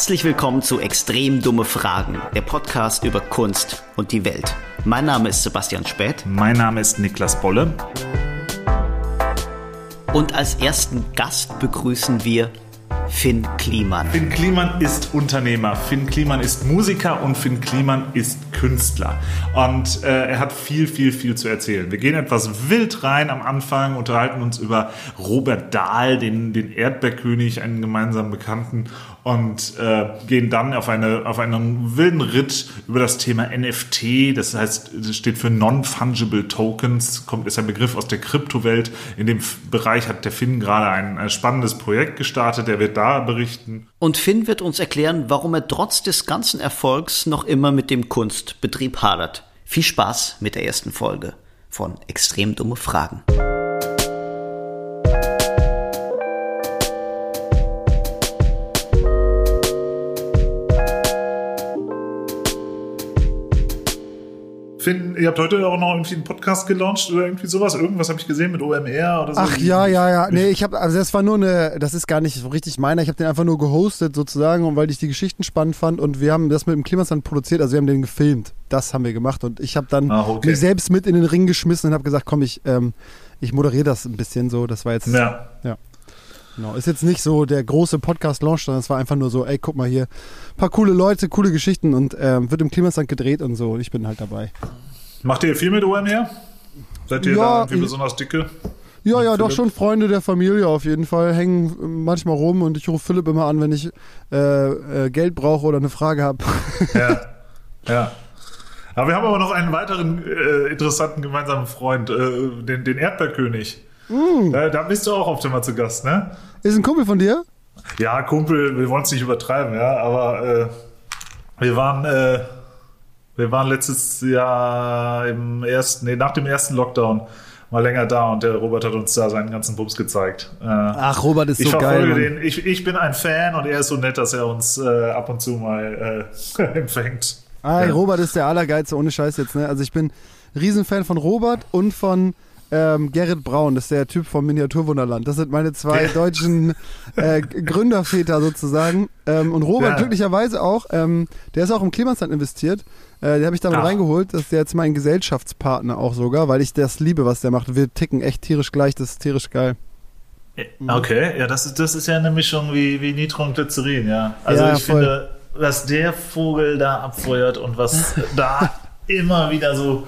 Herzlich willkommen zu Extrem dumme Fragen, der Podcast über Kunst und die Welt. Mein Name ist Sebastian Späth. Mein Name ist Niklas Bolle. Und als ersten Gast begrüßen wir Finn Kliman. Finn Kliman ist Unternehmer, Finn Kliman ist Musiker und Finn Kliman ist Künstler. Und äh, er hat viel, viel, viel zu erzählen. Wir gehen etwas wild rein am Anfang, unterhalten uns über Robert Dahl, den, den Erdbeerkönig, einen gemeinsamen Bekannten und äh, gehen dann auf, eine, auf einen wilden Ritt über das Thema NFT. Das heißt, das steht für Non-Fungible Tokens, kommt, ist ein Begriff aus der Kryptowelt. In dem Bereich hat der Finn gerade ein, ein spannendes Projekt gestartet, der wird da berichten. Und Finn wird uns erklären, warum er trotz des ganzen Erfolgs noch immer mit dem Kunstbetrieb hadert. Viel Spaß mit der ersten Folge von Extrem dumme Fragen. Finn, ihr habt heute auch noch irgendwie einen Podcast gelauncht oder irgendwie sowas. Irgendwas habe ich gesehen mit OMR oder so. Ach ja, ja, ja. Nee, ich habe, also das war nur eine, das ist gar nicht so richtig meiner. Ich habe den einfach nur gehostet sozusagen, und weil ich die Geschichten spannend fand und wir haben das mit dem Klimasand produziert, also wir haben den gefilmt. Das haben wir gemacht und ich habe dann Ach, okay. mich selbst mit in den Ring geschmissen und habe gesagt, komm, ich, ähm, ich moderiere das ein bisschen so. Das war jetzt, Ja. ja. Genau. Ist jetzt nicht so der große Podcast-Launch, sondern es war einfach nur so, ey, guck mal hier, paar coole Leute, coole Geschichten und ähm, wird im Klimasand gedreht und so. Und ich bin halt dabei. Macht ihr viel mit OMR? Seid ihr Ja, da irgendwie besonders dicke? Ja, ja, doch Philipp? schon Freunde der Familie auf jeden Fall. Hängen manchmal rum und ich rufe Philipp immer an, wenn ich äh, äh, Geld brauche oder eine Frage habe. Ja. ja. Aber wir haben aber noch einen weiteren äh, interessanten gemeinsamen Freund, äh, den, den Erdbeerkönig. Mm. Da, da bist du auch oft immer zu Gast, ne? Ist ein Kumpel von dir? Ja, Kumpel, wir wollen es nicht übertreiben, ja, aber äh, wir waren, äh, wir waren letztes Jahr im ersten, nee, nach dem ersten Lockdown mal länger da und der Robert hat uns da seinen ganzen Bums gezeigt. Äh, Ach, Robert ist ich so geil. den, ich, ich bin ein Fan und er ist so nett, dass er uns äh, ab und zu mal äh, empfängt. Ah, Ja. Robert ist der Allergeilste, ohne Scheiß jetzt. Ne? Also ich bin Riesenfan von Robert und von ähm, Gerrit Braun, das ist der Typ vom Miniaturwunderland. Das sind meine zwei deutschen äh, Gründerväter sozusagen. Ähm, und Robert Ja. glücklicherweise auch, ähm, der ist auch im Klimasland investiert. Äh, den habe ich damit Ach. reingeholt. Das ist jetzt mein Gesellschaftspartner auch sogar, weil ich das liebe, was der macht. Wir ticken echt tierisch gleich, das ist tierisch geil. Okay, ja, das ist, das ist ja eine Mischung wie, wie Nitro und Glycerin, ja. Also Ja, ich voll. finde, was der Vogel da abfeuert und was da immer wieder so,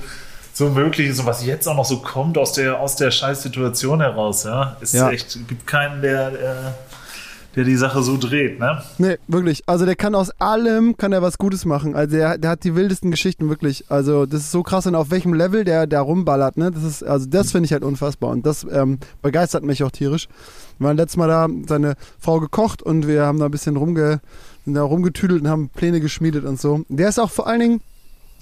so möglich und was jetzt auch noch so kommt aus der, aus der Scheißsituation heraus, ja, ist Ja. echt, gibt keinen, der, der, der die Sache so dreht, ne? Nee, wirklich. Also der kann aus allem, kann er was Gutes machen. Also der, der hat die wildesten Geschichten, wirklich. Also das ist so krass und auf welchem Level der da rumballert, ne? Das ist, also das finde ich halt unfassbar und das ähm, begeistert mich auch tierisch. Wir waren letztes Mal da, seine Frau gekocht und wir haben da ein bisschen rumge, da rumgetüdelt und haben Pläne geschmiedet und so. Der ist auch vor allen Dingen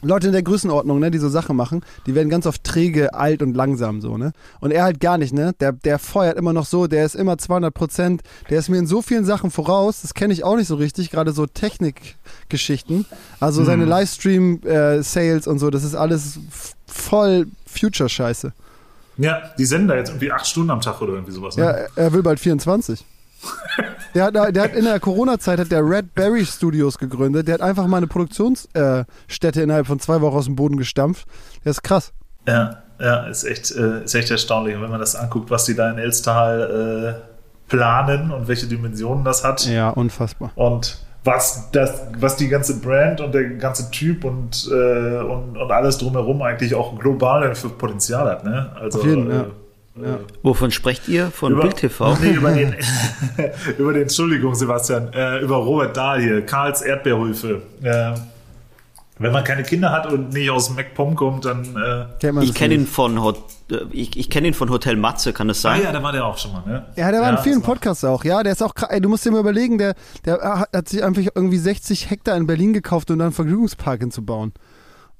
Leute in der Größenordnung, ne, die so Sachen machen, die werden ganz oft träge, alt und langsam so, ne? Und er halt gar nicht, ne? Der, der feuert immer noch so, der ist immer 200 Prozent, der ist mir in so vielen Sachen voraus, das kenne ich auch nicht so richtig, gerade so Technikgeschichten. Also seine Livestream-Sales und so, das ist alles voll Future-Scheiße. Ja, die senden da jetzt irgendwie acht Stunden am Tag oder irgendwie sowas, ne? Ja, er will bald 24. Der hat, der hat in der Corona-Zeit hat der Red Berry Studios gegründet. Der hat einfach mal eine Produktionsstätte äh, innerhalb von zwei Wochen aus dem Boden gestampft. Der ist krass. Ja, ja, ist echt, äh, ist echt erstaunlich. Und wenn man das anguckt, was die da in Elstal äh, planen und welche Dimensionen das hat. Ja, unfassbar. Und was, das, was die ganze Brand und der ganze Typ und, äh, und, und alles drumherum eigentlich auch global für Potenzial hat. Ne? Also, Auf jeden, äh, ja. äh, Wovon sprecht ihr? Von über, Bild TV? Nee, über den, über den, Entschuldigung, Sebastian, äh, über Robert Dahl hier, Karls Erdbeerhöfe. Äh, wenn man keine Kinder hat und nicht aus MacPom kommt, dann. Äh, Kennt man Ich kenne ihn von Hot äh, ich, ich kenne ihn von Hotel Matze, kann das ah sein? ja, da war der auch schon mal, ne? Ja, der war in vielen Podcasts auch. Ja, der ist auch. Ey, Du musst dir mal überlegen, der, der hat hat sich einfach irgendwie 60 Hektar in Berlin gekauft, um da einen Vergnügungspark hinzubauen.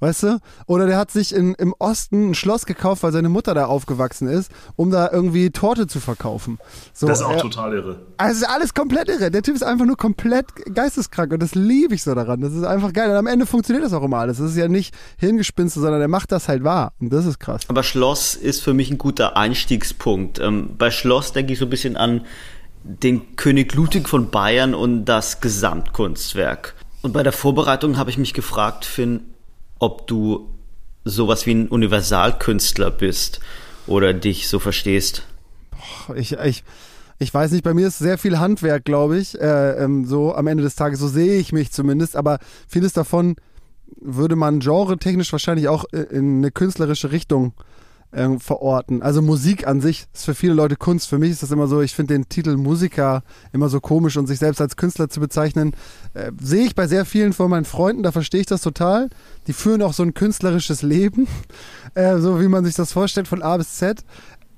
Weißt du? Oder der hat sich in, im Osten ein Schloss gekauft, weil seine Mutter da aufgewachsen ist, um da irgendwie Torte zu verkaufen. So, Das ist auch er- total irre. Also alles komplett irre. Der Typ ist einfach nur komplett geisteskrank und das liebe ich so daran. Das ist einfach geil. Und am Ende funktioniert das auch immer alles. Das ist ja nicht Hirngespinste, sondern er macht das halt wahr. Und das ist krass. Aber Schloss ist für mich ein guter Einstiegspunkt. Ähm, bei Schloss denke ich so ein bisschen an den König Ludwig von Bayern und das Gesamtkunstwerk. Und bei der Vorbereitung habe ich mich gefragt, Finn, ob du sowas wie ein Universalkünstler bist oder dich so verstehst. Ich, ich, ich weiß nicht, bei mir ist sehr viel Handwerk, glaube ich. Äh, ähm, so am Ende des Tages, so sehe ich mich zumindest, aber vieles davon würde man genre-technisch wahrscheinlich auch in eine künstlerische Richtung äh, verorten. Also Musik an sich ist für viele Leute Kunst. Für mich ist das immer so, ich finde den Titel Musiker immer so komisch und sich selbst als Künstler zu bezeichnen, äh, sehe ich bei sehr vielen von meinen Freunden, da verstehe ich das total. Die führen auch so ein künstlerisches Leben, äh, so wie man sich das vorstellt von A bis Z.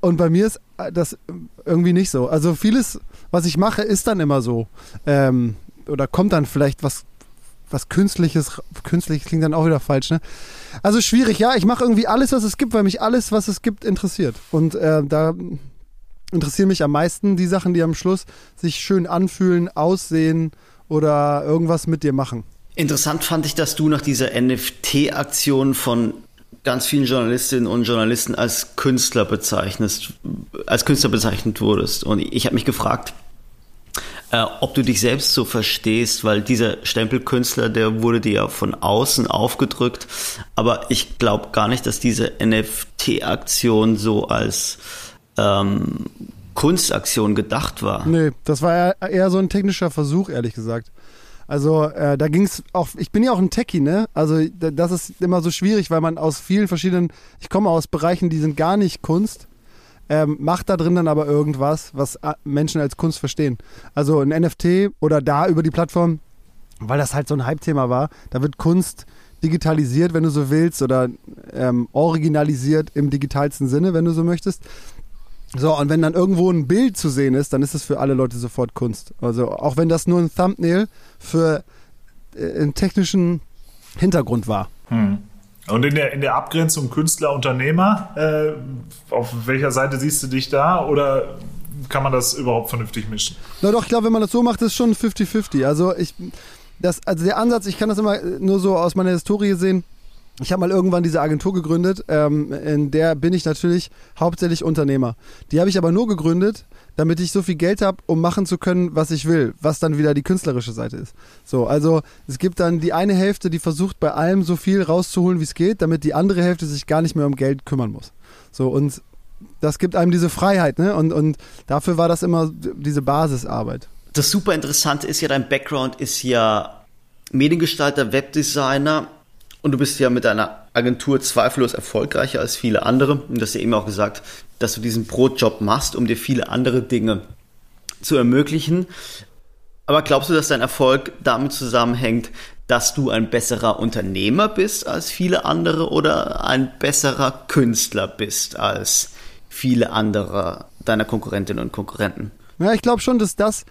Und bei mir ist äh, das irgendwie nicht so. Also vieles, was ich mache, ist dann immer so. Ähm, oder kommt dann vielleicht was was Künstliches, künstlich klingt dann auch wieder falsch, ne? Also schwierig, ja, ich mache irgendwie alles, was es gibt, weil mich alles, was es gibt, interessiert. Und äh, da interessieren mich am meisten die Sachen, die am Schluss sich schön anfühlen, aussehen oder irgendwas mit dir machen. Interessant fand ich, dass du nach dieser NFT-Aktion von ganz vielen Journalistinnen und Journalisten als Künstler bezeichnest, als Künstler bezeichnet wurdest. Und ich habe mich gefragt, äh, ob du dich selbst so verstehst, weil dieser Stempelkünstler, der wurde dir ja von außen aufgedrückt, aber ich glaube gar nicht, dass diese NFT-Aktion so als ähm, Kunstaktion gedacht war. Nee, das war eher so ein technischer Versuch, ehrlich gesagt. Also äh, da ging es auch, ich bin ja auch ein Techie, ne? Also das ist immer so schwierig, weil man aus vielen verschiedenen, ich komme aus Bereichen, die sind gar nicht Kunst ähm, macht da drin dann aber irgendwas, was äh, Menschen als Kunst verstehen. Also ein NFT oder da über die Plattform, weil das halt so ein Hype-Thema war, da wird Kunst digitalisiert, wenn du so willst, oder ähm, originalisiert im digitalsten Sinne, wenn du so möchtest. So, und wenn dann irgendwo ein Bild zu sehen ist, dann ist es für alle Leute sofort Kunst. Also auch wenn das nur ein Thumbnail für äh, einen technischen Hintergrund war. Hm. Und in der, in der Abgrenzung Künstler-Unternehmer, äh, auf welcher Seite siehst du dich da oder kann man das überhaupt vernünftig mischen? Na doch, ich glaube, wenn man das so macht, ist es schon 50-50. Also also der Ansatz, ich kann das immer nur so aus meiner Historie sehen. Ich habe mal irgendwann diese Agentur gegründet, ähm, in der bin ich natürlich hauptsächlich Unternehmer. Die habe ich aber nur gegründet, damit ich so viel Geld habe, um machen zu können, was ich will, was dann wieder die künstlerische Seite ist. So, also es gibt dann die eine Hälfte, die versucht bei allem so viel rauszuholen, wie es geht, damit die andere Hälfte sich gar nicht mehr um Geld kümmern muss. So und das gibt einem diese Freiheit, ne? Und, und dafür war das immer diese Basisarbeit. Das super Interessante ist ja, dein Background ist ja Mediengestalter, Webdesigner und du bist ja mit deiner Agentur zweifellos erfolgreicher als viele andere. Und du hast ja eben auch gesagt, dass du diesen Brotjob machst, um dir viele andere Dinge zu ermöglichen. Aber glaubst du, dass dein Erfolg damit zusammenhängt, dass du ein besserer Unternehmer bist als viele andere oder ein besserer Künstler bist als viele andere deiner Konkurrentinnen und Konkurrenten? Ja, ich glaube schon, dass das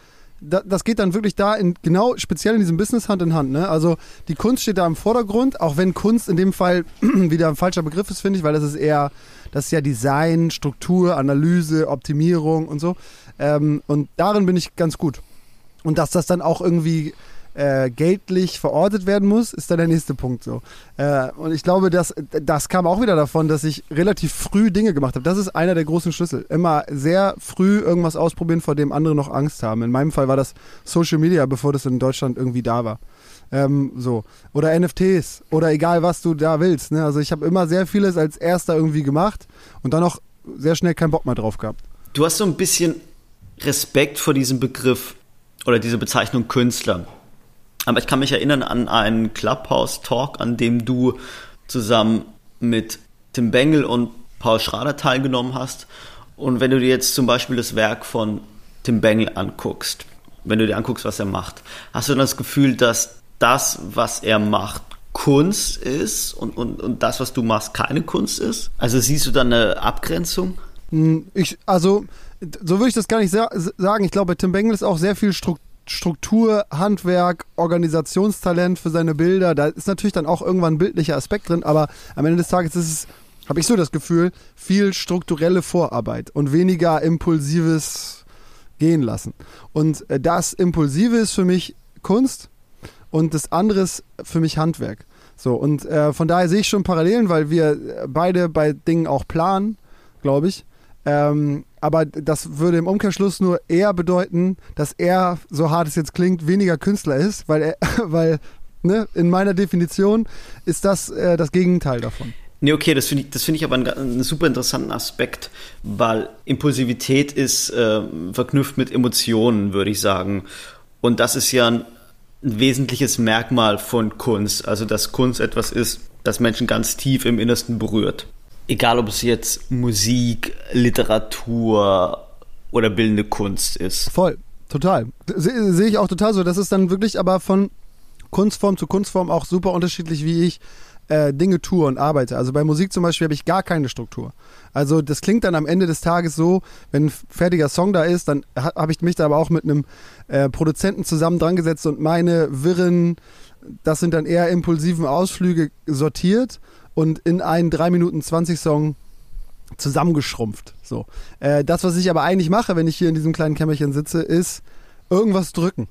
das geht dann wirklich da in, genau speziell in diesem Business Hand in Hand. Ne? Also die Kunst steht da im Vordergrund, auch wenn Kunst in dem Fall wieder ein falscher Begriff ist, finde ich, weil das ist eher das ist ja Design, Struktur, Analyse, Optimierung und so. Ähm, und darin bin ich ganz gut. Und dass das dann auch irgendwie äh, geldlich verortet werden muss, ist dann der nächste Punkt so. Äh, und ich glaube, dass, das kam auch wieder davon, dass ich relativ früh Dinge gemacht habe. Das ist einer der großen Schlüssel. Immer sehr früh irgendwas ausprobieren, vor dem andere noch Angst haben. In meinem Fall war das Social Media, bevor das in Deutschland irgendwie da war. Ähm, so. Oder NFTs oder egal, was du da willst. Ne? Also ich habe immer sehr vieles als erster irgendwie gemacht und dann auch sehr schnell keinen Bock mehr drauf gehabt. Du hast so ein bisschen Respekt vor diesem Begriff oder diese Bezeichnung Künstler. Aber ich kann mich erinnern an einen Clubhouse-Talk, an dem du zusammen mit Tim Bengel und Paul Schrader teilgenommen hast. Und wenn du dir jetzt zum Beispiel das Werk von Tim Bengel anguckst, wenn du dir anguckst, was er macht, hast du dann das Gefühl, dass das, was er macht, Kunst ist und, und, und das, was du machst, keine Kunst ist? Also siehst du da eine Abgrenzung? Hm, ich, also, so würde ich das gar nicht sagen. Ich glaube, Tim Bengel ist auch sehr viel Struktur, Handwerk, Organisationstalent für seine Bilder. Da ist natürlich dann auch irgendwann ein bildlicher Aspekt drin, aber am Ende des Tages ist es, habe ich so das Gefühl, viel strukturelle Vorarbeit und weniger impulsives Gehen lassen. Und äh, das Impulsive ist für mich Kunst und das andere ist für mich Handwerk. So, und äh, von daher sehe ich schon Parallelen, weil wir beide bei Dingen auch planen, glaube ich. Ähm, aber das würde im Umkehrschluss nur eher bedeuten, dass er, so hart es jetzt klingt, weniger Künstler ist, weil er, weil, ne, in meiner Definition ist das äh, das Gegenteil davon. Nee, okay, das finde ich, find ich aber einen, einen, super interessanten Aspekt, weil Impulsivität ist äh, verknüpft mit Emotionen, würde ich sagen. Und das ist ja ein, ein wesentliches Merkmal von Kunst. Also, dass Kunst etwas ist, das Menschen ganz tief im Innersten berührt. Egal, ob es jetzt Musik, Literatur oder bildende Kunst ist. Voll, total. Sehe seh ich auch total so. Das ist dann wirklich aber von Kunstform zu Kunstform auch super unterschiedlich, wie ich äh, Dinge tue und arbeite. Also bei Musik zum Beispiel habe ich gar keine Struktur. Also das klingt dann am Ende des Tages so, wenn ein fertiger Song da ist, dann ha habe ich mich da aber auch mit einem äh, Produzenten zusammen dran gesetzt und meine wirren, das sind dann eher impulsiven Ausflüge sortiert und in einen 3 Minuten 20 Song zusammengeschrumpft. So. Äh, das, was ich aber eigentlich mache, wenn ich hier in diesem kleinen Kämmerchen sitze, ist irgendwas drücken.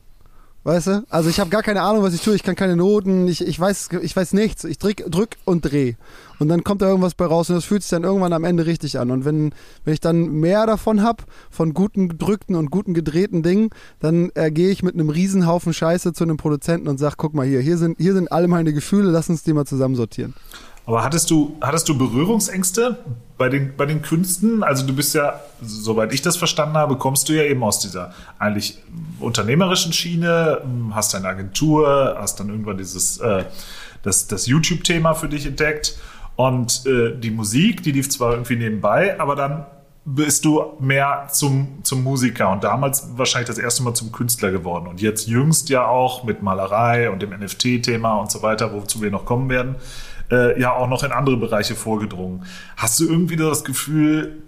Weißt du? Also ich habe gar keine Ahnung, was ich tue. Ich kann keine Noten. Ich, ich, weiß, ich weiß nichts. Ich drück, drück und dreh. Und dann kommt da irgendwas bei raus und das fühlt sich dann irgendwann am Ende richtig an. Und wenn, wenn ich dann mehr davon habe, von guten gedrückten und guten gedrehten Dingen, dann äh, gehe ich mit einem Riesenhaufen Scheiße zu einem Produzenten und sage, guck mal hier, hier sind, hier sind alle meine Gefühle, lass uns die mal zusammensortieren. Aber hattest du, hattest du Berührungsängste bei den, bei den Künsten? Also du bist ja, soweit ich das verstanden habe, kommst du ja eben aus dieser eigentlich unternehmerischen Schiene, hast deine Agentur, hast dann irgendwann dieses, äh, das, das YouTube-Thema für dich entdeckt und äh, die Musik, die lief zwar irgendwie nebenbei, aber dann bist du mehr zum, zum Musiker und damals wahrscheinlich das erste Mal zum Künstler geworden. Und jetzt jüngst ja auch mit Malerei und dem NFT-Thema und so weiter, wozu wir noch kommen werden äh, ja auch noch in andere Bereiche vorgedrungen. Hast du irgendwie das Gefühl,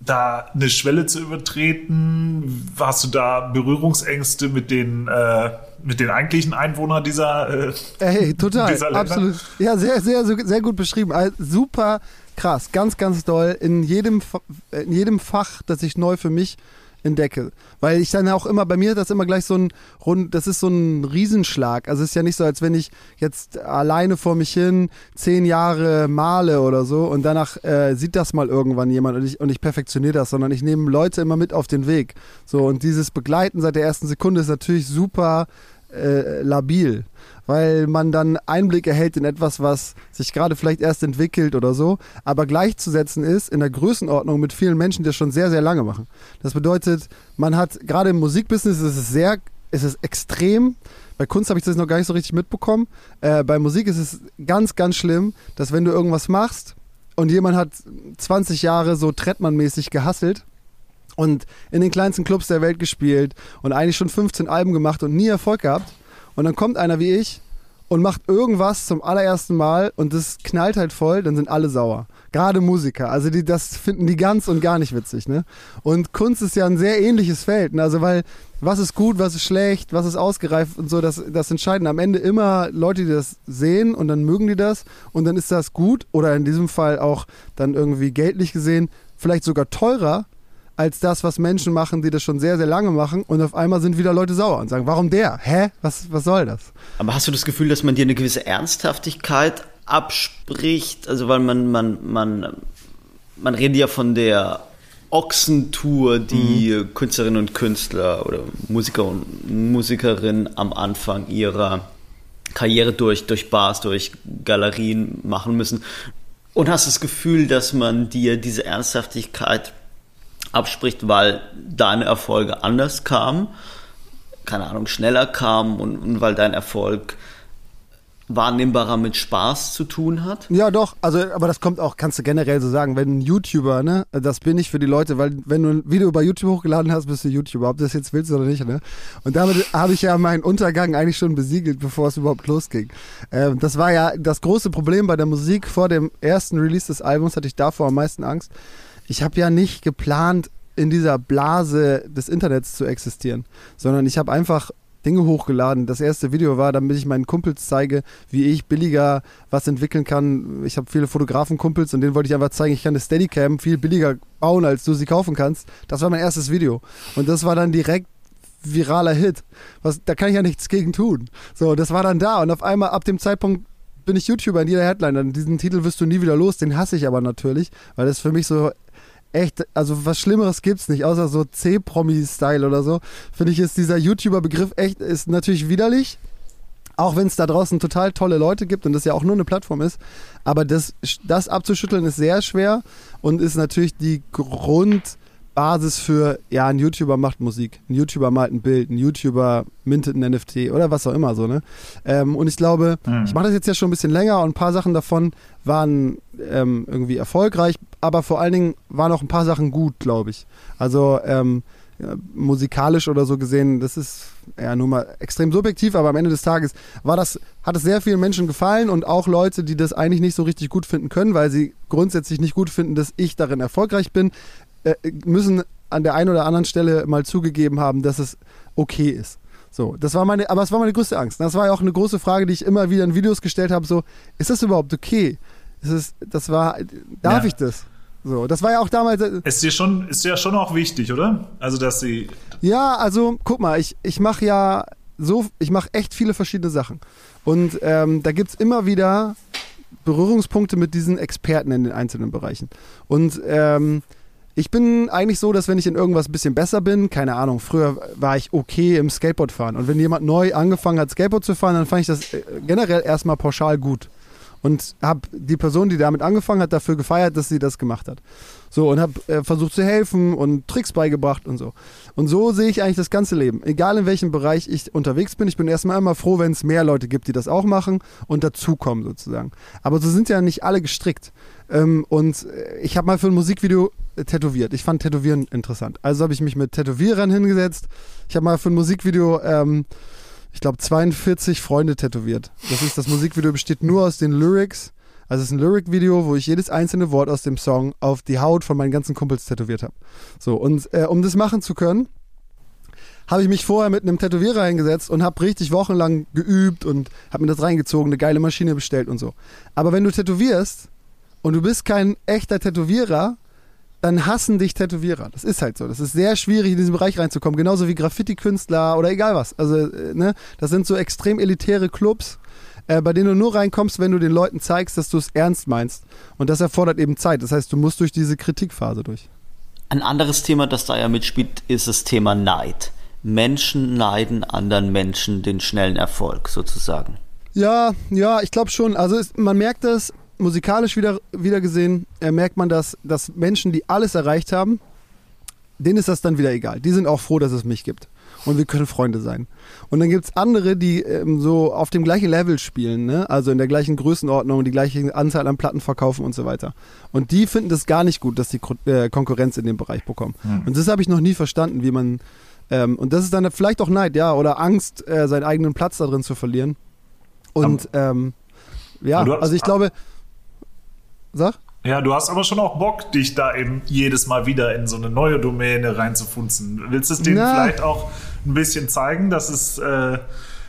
da eine Schwelle zu übertreten? Hast du da Berührungsängste mit den, äh, mit den eigentlichen Einwohnern dieser äh, Hey, total, dieser absolut. Ja, sehr, sehr, sehr gut beschrieben. Also, super krass, ganz, ganz doll. In jedem, in jedem Fach, das ich neu für mich entdecke. Weil ich dann auch immer, bei mir das immer gleich so ein rund, das ist so ein Riesenschlag. Also es ist ja nicht so, als wenn ich jetzt alleine vor mich hin zehn Jahre male oder so und danach äh, sieht das mal irgendwann jemand und ich, und ich perfektioniere das, sondern ich nehme Leute immer mit auf den Weg. So, und dieses Begleiten seit der ersten Sekunde ist natürlich super äh, labil weil man dann Einblick erhält in etwas, was sich gerade vielleicht erst entwickelt oder so, aber gleichzusetzen ist in der Größenordnung mit vielen Menschen, die das schon sehr, sehr lange machen. Das bedeutet, man hat gerade im Musikbusiness ist es sehr, ist es extrem. Bei Kunst habe ich das noch gar nicht so richtig mitbekommen. Äh, bei Musik ist es ganz, ganz schlimm, dass wenn du irgendwas machst und jemand hat 20 Jahre so Trettmann-mäßig gehasselt, und in den kleinsten Clubs der Welt gespielt und eigentlich schon 15 Alben gemacht und nie Erfolg gehabt. Und dann kommt einer wie ich und macht irgendwas zum allerersten Mal und das knallt halt voll, dann sind alle sauer. Gerade Musiker, also die, das finden die ganz und gar nicht witzig, ne? Und Kunst ist ja ein sehr ähnliches Feld, ne? Also weil was ist gut, was ist schlecht, was ist ausgereift und so, das, das entscheiden am Ende immer Leute, die das sehen und dann mögen die das und dann ist das gut oder in diesem Fall auch dann irgendwie geldlich gesehen vielleicht sogar teurer als das, was Menschen machen, die das schon sehr, sehr lange machen. Und auf einmal sind wieder Leute sauer und sagen, warum der? Hä? Was, was soll das? Aber hast du das Gefühl, dass man dir eine gewisse Ernsthaftigkeit abspricht? Also, weil man, man, man, man redet ja von der Ochsentour, die mhm. Künstlerinnen und Künstler oder Musiker und Musikerinnen am Anfang ihrer Karriere durch, durch Bars, durch Galerien machen müssen. Und hast das Gefühl, dass man dir diese Ernsthaftigkeit abspricht, weil deine Erfolge anders kamen, keine Ahnung, schneller kamen und, und weil dein Erfolg wahrnehmbarer mit Spaß zu tun hat? Ja, doch. Also, aber das kommt auch, kannst du generell so sagen, wenn ein YouTuber, ne, das bin ich für die Leute, weil wenn du ein Video bei YouTube hochgeladen hast, bist du YouTuber, ob du das jetzt willst oder nicht, ne? Und damit habe ich ja meinen Untergang eigentlich schon besiegelt, bevor es überhaupt losging. Ähm, das war ja das große Problem bei der Musik vor dem ersten Release des Albums, hatte ich davor am meisten Angst ich habe ja nicht geplant, in dieser Blase des Internets zu existieren, sondern ich habe einfach Dinge hochgeladen. Das erste Video war, damit ich meinen Kumpels zeige, wie ich billiger was entwickeln kann. Ich habe viele Fotografenkumpels und denen wollte ich einfach zeigen, ich kann eine Steadicam viel billiger bauen, als du sie kaufen kannst. Das war mein erstes Video. Und das war dann direkt viraler Hit. Was, da kann ich ja nichts gegen tun. So, das war dann da und auf einmal ab dem Zeitpunkt bin ich YouTuber in jeder Headline. Diesen Titel wirst du nie wieder los, den hasse ich aber natürlich, weil das für mich so echt, also was Schlimmeres gibt's nicht, außer so C-Promi-Style oder so. Finde ich, ist dieser YouTuber-Begriff echt, ist natürlich widerlich. Auch wenn es da draußen total tolle Leute gibt und das ja auch nur eine Plattform ist. Aber das, das abzuschütteln ist sehr schwer und ist natürlich die Grundbasis für, ja, ein YouTuber macht Musik, ein YouTuber malt ein Bild, ein YouTuber mintet ein NFT oder was auch immer so, ne? Ähm, und ich glaube, mhm. ich mache das jetzt ja schon ein bisschen länger und ein paar Sachen davon waren ähm, irgendwie erfolgreich, aber vor allen Dingen waren auch ein paar Sachen gut, glaube ich. Also, ähm, ja, musikalisch oder so gesehen, das ist ja nur mal extrem subjektiv, aber am Ende des Tages war das, hat es sehr vielen Menschen gefallen und auch Leute, die das eigentlich nicht so richtig gut finden können, weil sie grundsätzlich nicht gut finden, dass ich darin erfolgreich bin, äh, müssen an der einen oder anderen Stelle mal zugegeben haben, dass es okay ist. So, das war meine, aber es war meine größte Angst. Das war ja auch eine große Frage, die ich immer wieder in Videos gestellt habe: so, ist das überhaupt okay? Ist es, das war, darf ja. ich das? So, das war ja auch damals. Äh, ist dir schon, ist ja schon auch wichtig, oder? Also, dass sie. Ja, also, guck mal, ich, ich mache ja so, ich mache echt viele verschiedene Sachen. Und ähm, da gibt es immer wieder Berührungspunkte mit diesen Experten in den einzelnen Bereichen. Und ähm, ich bin eigentlich so, dass wenn ich in irgendwas ein bisschen besser bin, keine Ahnung, früher war ich okay im Skateboardfahren. Und wenn jemand neu angefangen hat, Skateboard zu fahren, dann fand ich das äh, generell erstmal pauschal gut und habe die Person, die damit angefangen hat, dafür gefeiert, dass sie das gemacht hat. So und habe äh, versucht zu helfen und Tricks beigebracht und so. Und so sehe ich eigentlich das ganze Leben. Egal in welchem Bereich ich unterwegs bin, ich bin erstmal immer froh, wenn es mehr Leute gibt, die das auch machen und dazukommen sozusagen. Aber so sind ja nicht alle gestrickt. Ähm, und äh, ich habe mal für ein Musikvideo äh, tätowiert. Ich fand Tätowieren interessant. Also habe ich mich mit Tätowierern hingesetzt. Ich habe mal für ein Musikvideo ähm, ich glaube, 42 Freunde tätowiert. Das ist, das Musikvideo besteht nur aus den Lyrics. Also es ist ein Lyric-Video, wo ich jedes einzelne Wort aus dem Song auf die Haut von meinen ganzen Kumpels tätowiert habe. So, und äh, um das machen zu können, habe ich mich vorher mit einem Tätowierer hingesetzt und habe richtig wochenlang geübt und habe mir das reingezogen, eine geile Maschine bestellt und so. Aber wenn du tätowierst und du bist kein echter Tätowierer, dann hassen dich Tätowierer. Das ist halt so. Das ist sehr schwierig, in diesen Bereich reinzukommen. Genauso wie Graffiti-Künstler oder egal was. Also, äh, ne, das sind so extrem elitäre Clubs, äh, bei denen du nur reinkommst, wenn du den Leuten zeigst, dass du es ernst meinst. Und das erfordert eben Zeit. Das heißt, du musst durch diese Kritikphase durch. Ein anderes Thema, das da ja mitspielt, ist das Thema Neid. Menschen neiden anderen Menschen den schnellen Erfolg sozusagen. Ja, ja, ich glaube schon. Also es, man merkt das musikalisch wieder, wieder gesehen, äh, merkt man, dass, dass Menschen, die alles erreicht haben, denen ist das dann wieder egal. Die sind auch froh, dass es mich gibt. Und wir können Freunde sein. Und dann gibt es andere, die ähm, so auf dem gleichen Level spielen, ne? also in der gleichen Größenordnung, die gleiche Anzahl an Platten verkaufen und so weiter. Und die finden das gar nicht gut, dass die äh, Konkurrenz in dem Bereich bekommen. Mhm. Und das habe ich noch nie verstanden, wie man. Ähm, und das ist dann vielleicht auch Neid, ja, oder Angst, äh, seinen eigenen Platz da drin zu verlieren. Und ähm, ja, also ich glaube, Sag? Ja, du hast aber schon auch Bock, dich da eben jedes Mal wieder in so eine neue Domäne reinzufunzen. Willst du es denen Na. vielleicht auch ein bisschen zeigen, dass es, äh,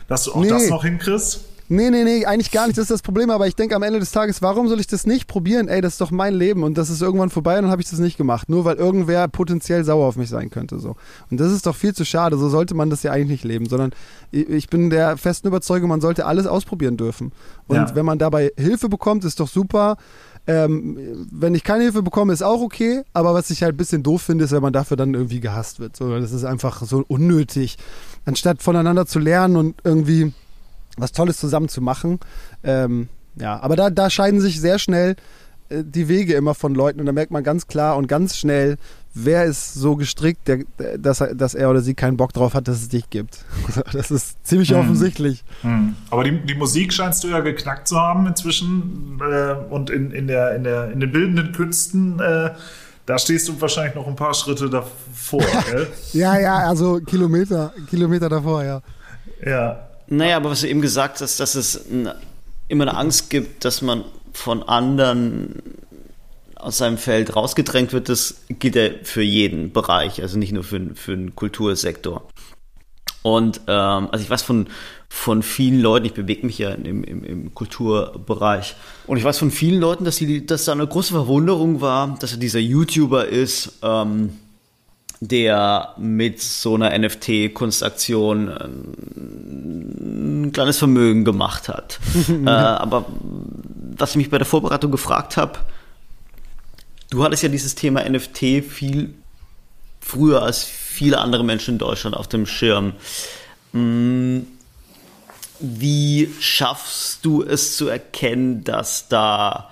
dass du auch nee. das noch hinkriegst? Nee, nee, nee, eigentlich gar nicht. Das ist das Problem. Aber ich denke am Ende des Tages, warum soll ich das nicht probieren? Ey, das ist doch mein Leben und das ist irgendwann vorbei und dann habe ich das nicht gemacht. Nur weil irgendwer potenziell sauer auf mich sein könnte. So. Und das ist doch viel zu schade. So sollte man das ja eigentlich nicht leben. Sondern ich bin der festen Überzeugung, man sollte alles ausprobieren dürfen. Und ja. wenn man dabei Hilfe bekommt, ist doch super. Ähm, wenn ich keine Hilfe bekomme, ist auch okay. Aber was ich halt ein bisschen doof finde, ist, wenn man dafür dann irgendwie gehasst wird. So, das ist einfach so unnötig. Anstatt voneinander zu lernen und irgendwie was Tolles zusammen zu machen. Ähm, ja, aber da, da scheiden sich sehr schnell äh, die Wege immer von Leuten und da merkt man ganz klar und ganz schnell, wer ist so gestrickt, der, dass, er, dass er oder sie keinen Bock drauf hat, dass es dich gibt. Das ist ziemlich hm. offensichtlich. Hm. Aber die, die Musik scheinst du ja geknackt zu haben inzwischen äh, und in, in, der, in, der, in den bildenden Künsten. Äh, da stehst du wahrscheinlich noch ein paar Schritte davor, gell? ja, ja, also Kilometer, Kilometer davor, ja. Ja. Naja, aber was du eben gesagt hast, dass es immer eine Angst gibt, dass man von anderen aus seinem Feld rausgedrängt wird, das gilt ja für jeden Bereich, also nicht nur für, für den Kultursektor. Und ähm, also ich weiß von, von vielen Leuten, ich bewege mich ja im, im, im Kulturbereich, und ich weiß von vielen Leuten, dass, die, dass da eine große Verwunderung war, dass er dieser YouTuber ist, ähm, der mit so einer NFT-Kunstaktion ähm, ein kleines Vermögen gemacht hat. äh, aber was ich mich bei der Vorbereitung gefragt habe, du hattest ja dieses Thema NFT viel früher als viele andere Menschen in Deutschland auf dem Schirm. Hm, wie schaffst du es zu erkennen, dass da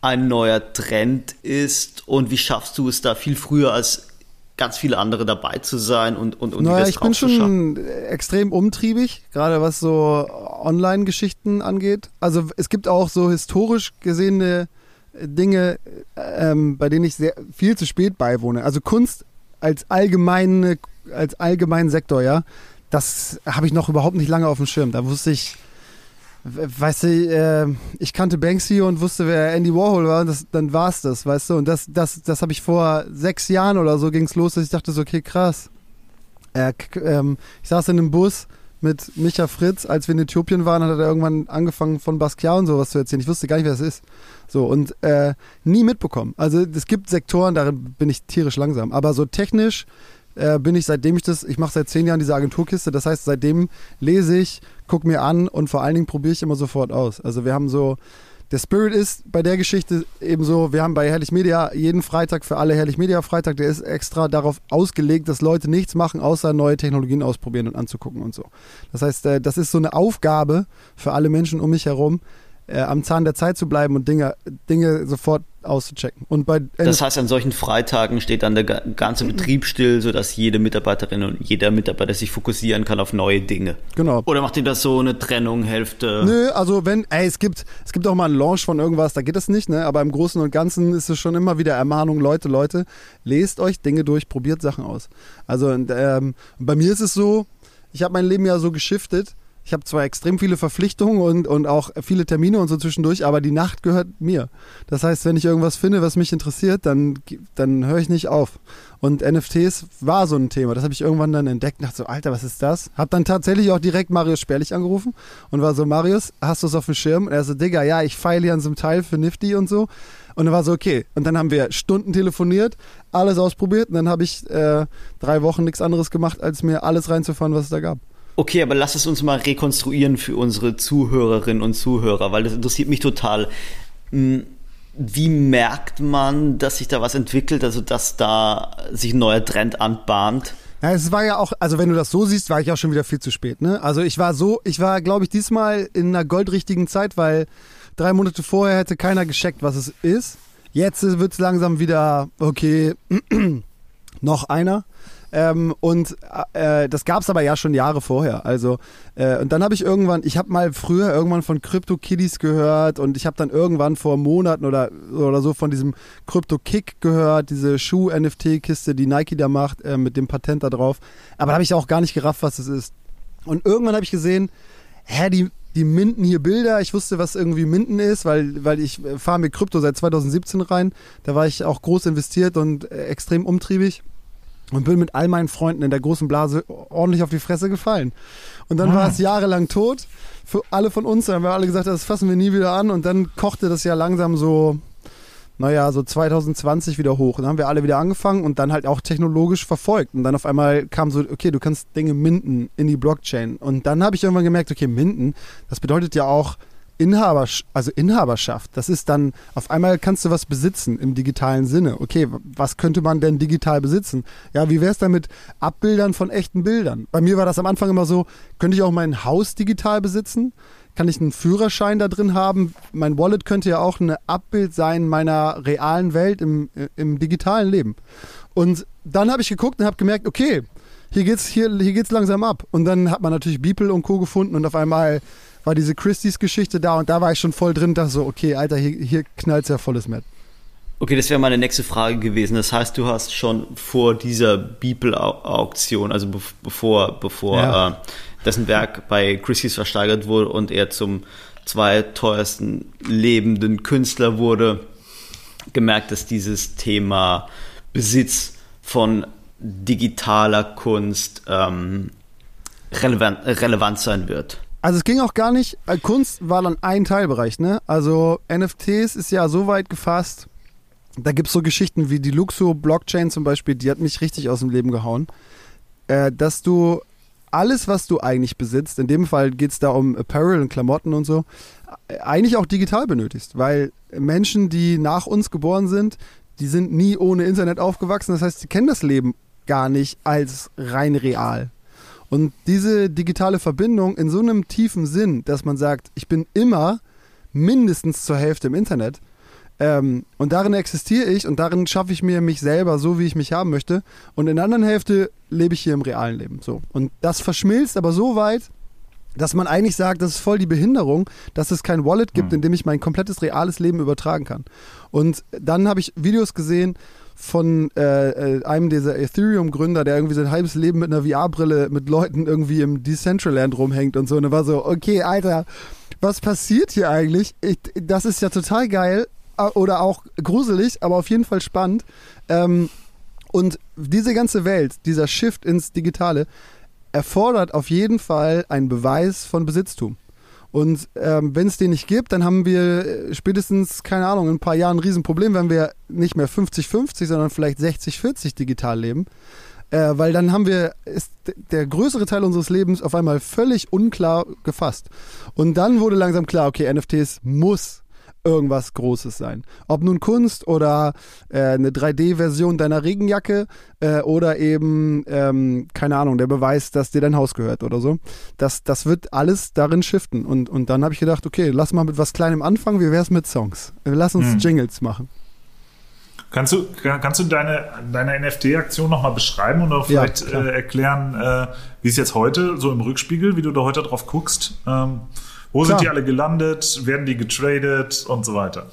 ein neuer Trend ist und wie schaffst du es da viel früher als ganz viele andere dabei zu sein und und und naja, ich bin schon extrem umtriebig, gerade was so Online-Geschichten angeht. Also es gibt auch so historisch gesehene Dinge, ähm, bei denen ich sehr viel zu spät beiwohne. Also Kunst als allgemeine als allgemeinen Sektor, ja, das habe ich noch überhaupt nicht lange auf dem Schirm. Da wusste ich weißt du, äh, ich kannte Banksy und wusste, wer Andy Warhol war, das, dann war es das, weißt du. Und das, das, das habe ich vor sechs Jahren oder so ging es los, dass ich dachte so, okay, krass. Äh, ähm, ich saß in einem Bus mit Micha Fritz, als wir in Äthiopien waren, hat er irgendwann angefangen von Basquiat und sowas zu erzählen. Ich wusste gar nicht, wer das ist. So, und äh, nie mitbekommen. Also es gibt Sektoren, darin bin ich tierisch langsam. Aber so technisch äh, bin ich, seitdem ich das, ich mache seit zehn Jahren diese Agenturkiste, das heißt, seitdem lese ich, gucke mir an und vor allen Dingen probiere ich immer sofort aus. Also wir haben so, der Spirit ist bei der Geschichte eben so, wir haben bei Herrlich Media jeden Freitag für alle Herrlich Media Freitag, der ist extra darauf ausgelegt, dass Leute nichts machen, außer neue Technologien ausprobieren und anzugucken und so. Das heißt, äh, das ist so eine Aufgabe für alle Menschen um mich herum, äh, am Zahn der Zeit zu bleiben und Dinge, Dinge sofort auszuchecken. Und bei das heißt, an solchen Freitagen steht dann der ganze Betrieb still, sodass jede Mitarbeiterin und jeder Mitarbeiter sich fokussieren kann auf neue Dinge. Genau. Oder macht ihr das so eine Trennung, Hälfte? Nö, also wenn, ey, es gibt, es gibt auch mal einen Launch von irgendwas, da geht es nicht, ne? Aber im Großen und Ganzen ist es schon immer wieder Ermahnung, Leute, Leute, lest euch Dinge durch, probiert Sachen aus. Also ähm, bei mir ist es so, ich habe mein Leben ja so geschiftet, ich habe zwar extrem viele Verpflichtungen und, und auch viele Termine und so zwischendurch, aber die Nacht gehört mir. Das heißt, wenn ich irgendwas finde, was mich interessiert, dann, dann höre ich nicht auf. Und NFTs war so ein Thema. Das habe ich irgendwann dann entdeckt und dachte so, Alter, was ist das? Hab dann tatsächlich auch direkt Marius Sperlich angerufen und war so, Marius, hast du es auf dem Schirm? Und er so, Digga, ja, ich feile hier an so einem Teil für Nifty und so. Und er war so, okay. Und dann haben wir Stunden telefoniert, alles ausprobiert und dann habe ich äh, drei Wochen nichts anderes gemacht, als mir alles reinzufahren, was es da gab. Okay, aber lass es uns mal rekonstruieren für unsere Zuhörerinnen und Zuhörer, weil das interessiert mich total. Hm, wie merkt man, dass sich da was entwickelt, also dass da sich ein neuer Trend anbahnt? Ja, es war ja auch, also wenn du das so siehst, war ich auch schon wieder viel zu spät. Ne? Also ich war so, ich war, glaube ich, diesmal in einer goldrichtigen Zeit, weil drei Monate vorher hätte keiner gescheckt, was es ist. Jetzt wird es langsam wieder, okay, noch einer. Ähm, und äh, das gab es aber ja schon Jahre vorher. Also äh, und dann habe ich irgendwann, ich habe mal früher irgendwann von Crypto Kitties gehört und ich habe dann irgendwann vor Monaten oder oder so von diesem Crypto Kick gehört, diese Schuh NFT Kiste, die Nike da macht äh, mit dem Patent da drauf. Aber da habe ich auch gar nicht gerafft, was es ist. Und irgendwann habe ich gesehen, hä, die die minden hier Bilder. Ich wusste, was irgendwie minden ist, weil, weil ich äh, fahre mit Krypto seit 2017 rein. Da war ich auch groß investiert und äh, extrem umtriebig und bin mit all meinen Freunden in der großen Blase ordentlich auf die Fresse gefallen. Und dann ah. war es jahrelang tot für alle von uns. Dann haben wir alle gesagt, das fassen wir nie wieder an. Und dann kochte das ja langsam so, naja, so 2020 wieder hoch. Und dann haben wir alle wieder angefangen und dann halt auch technologisch verfolgt. Und dann auf einmal kam so, okay, du kannst Dinge minden in die Blockchain. Und dann habe ich irgendwann gemerkt, okay, minden, das bedeutet ja auch, Inhaber, also Inhaberschaft, das ist dann, auf einmal kannst du was besitzen im digitalen Sinne. Okay, was könnte man denn digital besitzen? Ja, wie wäre es dann mit Abbildern von echten Bildern? Bei mir war das am Anfang immer so, könnte ich auch mein Haus digital besitzen? Kann ich einen Führerschein da drin haben? Mein Wallet könnte ja auch ein Abbild sein meiner realen Welt im, im digitalen Leben. Und dann habe ich geguckt und habe gemerkt, okay, hier geht's, hier, hier geht's langsam ab. Und dann hat man natürlich Beeple und Co. gefunden und auf einmal war diese Christie's-Geschichte da und da war ich schon voll drin, dachte so, okay, Alter, hier, hier knallt ja volles Met. Okay, das wäre meine nächste Frage gewesen. Das heißt, du hast schon vor dieser Beeple-Auktion, also bevor, bevor ja. äh, dessen Werk bei Christie's versteigert wurde und er zum zweiteuersten lebenden Künstler wurde, gemerkt, dass dieses Thema Besitz von digitaler Kunst ähm, relevant, relevant sein wird. Also es ging auch gar nicht, äh, Kunst war dann ein Teilbereich, ne? Also NFTs ist ja so weit gefasst, da gibt es so Geschichten wie die Luxo-Blockchain zum Beispiel, die hat mich richtig aus dem Leben gehauen, äh, dass du alles, was du eigentlich besitzt, in dem Fall geht es da um Apparel und Klamotten und so, äh, eigentlich auch digital benötigst, weil Menschen, die nach uns geboren sind, die sind nie ohne Internet aufgewachsen. Das heißt, sie kennen das Leben gar nicht als rein real. Und diese digitale Verbindung in so einem tiefen Sinn, dass man sagt, ich bin immer mindestens zur Hälfte im Internet, ähm, und darin existiere ich und darin schaffe ich mir mich selber so, wie ich mich haben möchte. Und in der anderen Hälfte lebe ich hier im realen Leben. So. Und das verschmilzt aber so weit, dass man eigentlich sagt, das ist voll die Behinderung, dass es kein Wallet gibt, hm. in dem ich mein komplettes reales Leben übertragen kann. Und dann habe ich Videos gesehen von äh, äh einem dieser Ethereum-Gründer, der irgendwie sein halbes Leben mit einer VR-Brille mit Leuten irgendwie im Decentraland rumhängt und so. Und er war so, okay, Alter, was passiert hier eigentlich? Ich, das ist ja total geil, äh, oder auch gruselig, aber auf jeden Fall spannend. Ähm, und diese ganze Welt, dieser Shift ins Digitale, erfordert auf jeden Fall einen Beweis von Besitztum. Und ähm, wenn es den nicht gibt, dann haben wir äh, spätestens, keine Ahnung, in ein paar Jahren ein Riesenproblem, wenn wir nicht mehr 50-50, sondern vielleicht 60-40 digital leben. Äh, weil dann haben wir, ist der größere Teil unseres Lebens auf einmal völlig unklar gefasst. Und dann wurde langsam klar, okay, NFTs muss irgendwas Großes sein. Ob nun Kunst oder äh, eine 3D-Version deiner Regenjacke äh, oder eben, ähm, keine Ahnung, der Beweis, dass dir dein Haus gehört oder so. Das, das wird alles darin shiften. Und, und dann habe ich gedacht, okay, lass mal mit was Kleinem anfangen. Wie wäre es mit Songs? Lass uns mhm. Jingles machen. Kannst du, kannst du deine, deine NFT-Aktion nochmal beschreiben oder vielleicht ja, äh, erklären, äh, wie es jetzt heute, so im Rückspiegel, wie du da heute drauf guckst? Ähm, wo Klar. sind die alle gelandet? Werden die getradet und so weiter?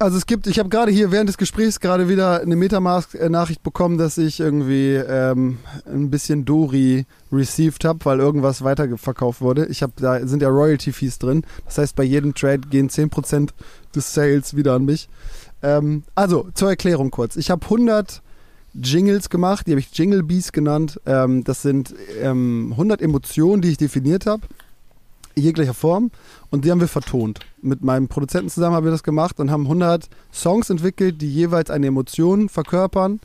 Also es gibt, ich habe gerade hier während des Gesprächs gerade wieder eine Metamask-Nachricht bekommen, dass ich irgendwie ähm, ein bisschen Dori received habe, weil irgendwas weiterverkauft wurde. Ich habe, da sind ja Royalty-Fees drin. Das heißt, bei jedem Trade gehen 10% des Sales wieder an mich. Ähm, also, zur Erklärung kurz. Ich habe 100 Jingles gemacht, die habe ich Jingle Bees genannt. Ähm, das sind 100 ähm, Emotionen, die ich definiert habe jeglicher Form und die haben wir vertont. Mit meinem Produzenten zusammen haben wir das gemacht und haben 100 Songs entwickelt, die jeweils eine Emotion verkörpern.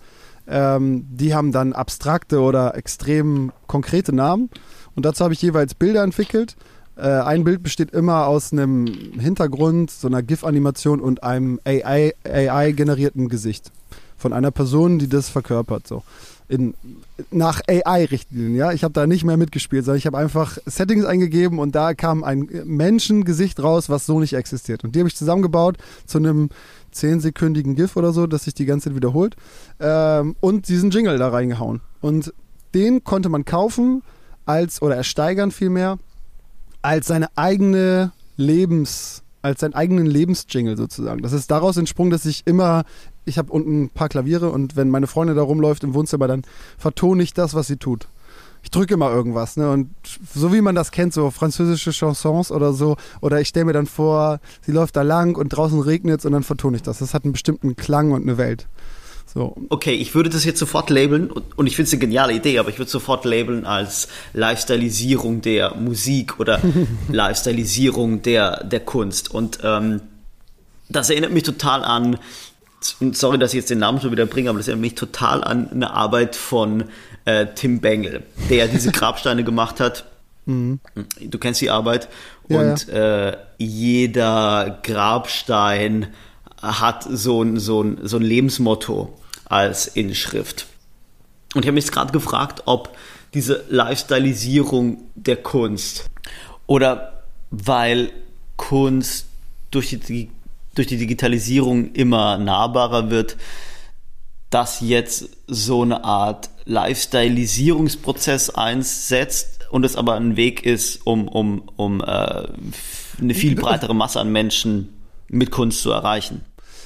Ähm, die haben dann abstrakte oder extrem konkrete Namen und dazu habe ich jeweils Bilder entwickelt. Äh, ein Bild besteht immer aus einem Hintergrund, so einer GIF-Animation und einem AI-generierten AI Gesicht von einer Person, die das verkörpert. So in, nach AI-Richtlinien. Ja? Ich habe da nicht mehr mitgespielt, sondern ich habe einfach Settings eingegeben und da kam ein Menschengesicht raus, was so nicht existiert. Und die habe ich zusammengebaut zu einem zehnsekündigen GIF oder so, das sich die ganze Zeit wiederholt. Ähm, und diesen Jingle da reingehauen. Und den konnte man kaufen als, oder ersteigern vielmehr, als seine eigene Lebens- als seinen eigenen Lebensjingle sozusagen. Das ist daraus entsprungen, dass ich immer ich habe unten ein paar Klaviere und wenn meine Freundin da rumläuft im Wohnzimmer, dann vertone ich das, was sie tut. Ich drücke immer irgendwas, ne? Und so wie man das kennt, so französische Chansons oder so, oder ich stelle mir dann vor, sie läuft da lang und draußen regnet es und dann vertone ich das. Das hat einen bestimmten Klang und eine Welt. So. Okay, ich würde das jetzt sofort labeln und ich finde es eine geniale Idee, aber ich würde sofort labeln als Lifestyleisierung der Musik oder Lifestyleisierung der, der Kunst. Und ähm, das erinnert mich total an sorry, dass ich jetzt den Namen schon wieder bringe, aber das erinnert mich total an eine Arbeit von äh, Tim Bengel, der diese Grabsteine gemacht hat. Mhm. Du kennst die Arbeit. Ja, und ja. Äh, jeder Grabstein hat so ein, so, ein, so ein Lebensmotto als Inschrift. Und ich habe mich gerade gefragt, ob diese Lifestyleisierung der Kunst oder weil Kunst durch die durch die Digitalisierung immer nahbarer wird, dass jetzt so eine Art Lifestyleisierungsprozess einsetzt und es aber ein Weg ist, um, um, um äh, eine viel breitere Masse an Menschen mit Kunst zu erreichen.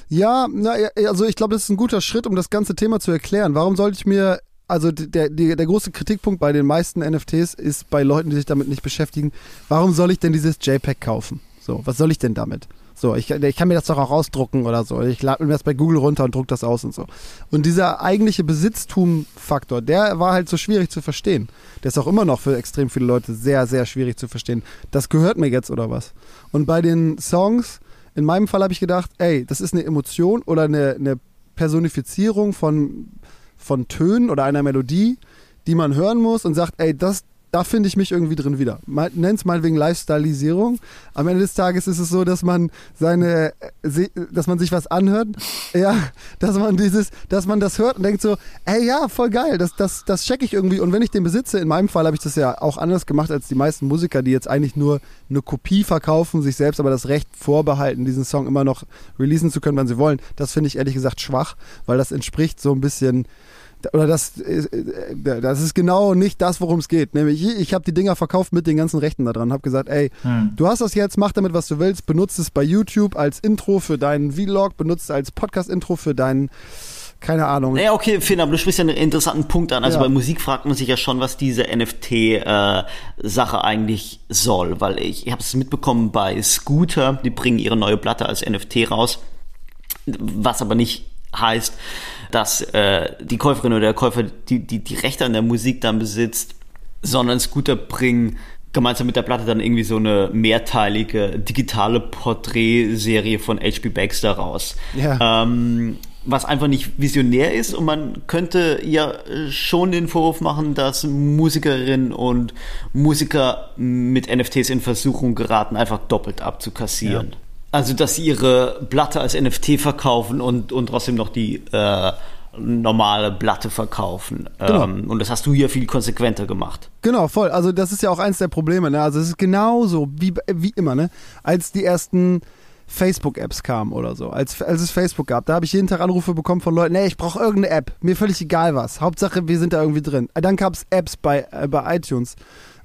Ja, na, also ich glaube, das ist ein guter Schritt, um das ganze Thema zu erklären. Warum sollte ich mir, also der, der, der große Kritikpunkt bei den meisten NFTs ist bei Leuten, die sich damit nicht beschäftigen, warum soll ich denn dieses JPEG kaufen? So, was soll ich denn damit? So, ich, ich kann mir das doch auch ausdrucken oder so. Ich lade mir das bei Google runter und druck das aus und so. Und dieser eigentliche Besitztum-Faktor, der war halt so schwierig zu verstehen. Der ist auch immer noch für extrem viele Leute sehr, sehr schwierig zu verstehen. Das gehört mir jetzt oder was? Und bei den Songs, in meinem Fall habe ich gedacht, ey, das ist eine Emotion oder eine, eine Personifizierung von, von Tönen oder einer Melodie, die man hören muss und sagt, ey, das, da finde ich mich irgendwie drin wieder. Nenn es mal wegen Lifestyleisierung. Am Ende des Tages ist es so, dass man seine, äh, dass man sich was anhört, ja, dass man dieses, dass man das hört und denkt so, ey ja, voll geil, das, das, das check ich irgendwie. Und wenn ich den besitze, in meinem Fall habe ich das ja auch anders gemacht als die meisten Musiker, die jetzt eigentlich nur eine Kopie verkaufen, sich selbst aber das Recht vorbehalten, diesen Song immer noch releasen zu können, wann sie wollen. Das finde ich ehrlich gesagt schwach, weil das entspricht so ein bisschen oder das, äh, das ist genau nicht das, worum es geht. Nämlich, ich habe die Dinger verkauft mit den ganzen Rechten da dran, habe gesagt, ey, hm. du hast das jetzt, mach damit, was du willst, benutzt es bei YouTube als Intro für deinen Vlog, benutzt es als Podcast-Intro für deinen keine Ahnung. Naja, okay, Finn, aber du sprichst ja einen interessanten Punkt an. Also ja. bei Musik fragt man sich ja schon, was diese NFT-Sache äh, eigentlich soll, weil ich, ich habe es mitbekommen bei Scooter, die bringen ihre neue Platte als NFT raus, was aber nicht heißt, dass äh, die Käuferin oder der Käufer die, die, die Rechte an der Musik dann besitzt, sondern Scooter bringen gemeinsam mit der Platte dann irgendwie so eine mehrteilige digitale Porträtserie von H.P. Baxter raus. Ja. Ähm, was einfach nicht visionär ist und man könnte ja schon den Vorwurf machen, dass Musikerinnen und Musiker mit NFTs in Versuchung geraten, einfach doppelt abzukassieren. Ja. Also, dass sie ihre Platte als NFT verkaufen und, und trotzdem noch die äh, normale Platte verkaufen. Genau. Ähm, und das hast du hier viel konsequenter gemacht. Genau, voll. Also, das ist ja auch eins der Probleme. Ne? Also, es ist genauso wie, wie immer, ne? Als die ersten Facebook-Apps kamen oder so, als, als es Facebook gab, da habe ich jeden Tag Anrufe bekommen von Leuten, nee, ich brauche irgendeine App, mir völlig egal was. Hauptsache, wir sind da irgendwie drin. Dann gab es Apps bei, äh, bei iTunes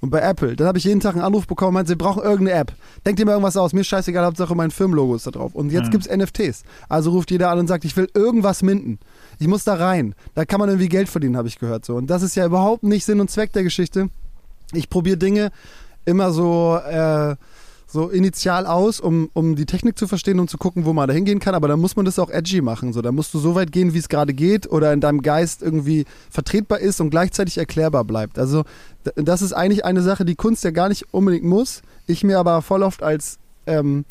und bei Apple. Dann habe ich jeden Tag einen Anruf bekommen, meinte, sie brauchen irgendeine App. Denkt ihr mir irgendwas aus, mir ist scheißegal, Hauptsache mein Firmenlogo ist da drauf. Und jetzt mhm. es NFTs. Also ruft jeder an und sagt, ich will irgendwas minden. Ich muss da rein. Da kann man irgendwie Geld verdienen, habe ich gehört. So. Und das ist ja überhaupt nicht Sinn und Zweck der Geschichte. Ich probiere Dinge immer so, äh, so initial aus, um, um die Technik zu verstehen und zu gucken, wo man da hingehen kann. Aber dann muss man das auch edgy machen. So, da musst du so weit gehen, wie es gerade geht oder in deinem Geist irgendwie vertretbar ist und gleichzeitig erklärbar bleibt. Also das ist eigentlich eine Sache, die Kunst ja gar nicht unbedingt muss. Ich mir aber voll oft als ähm,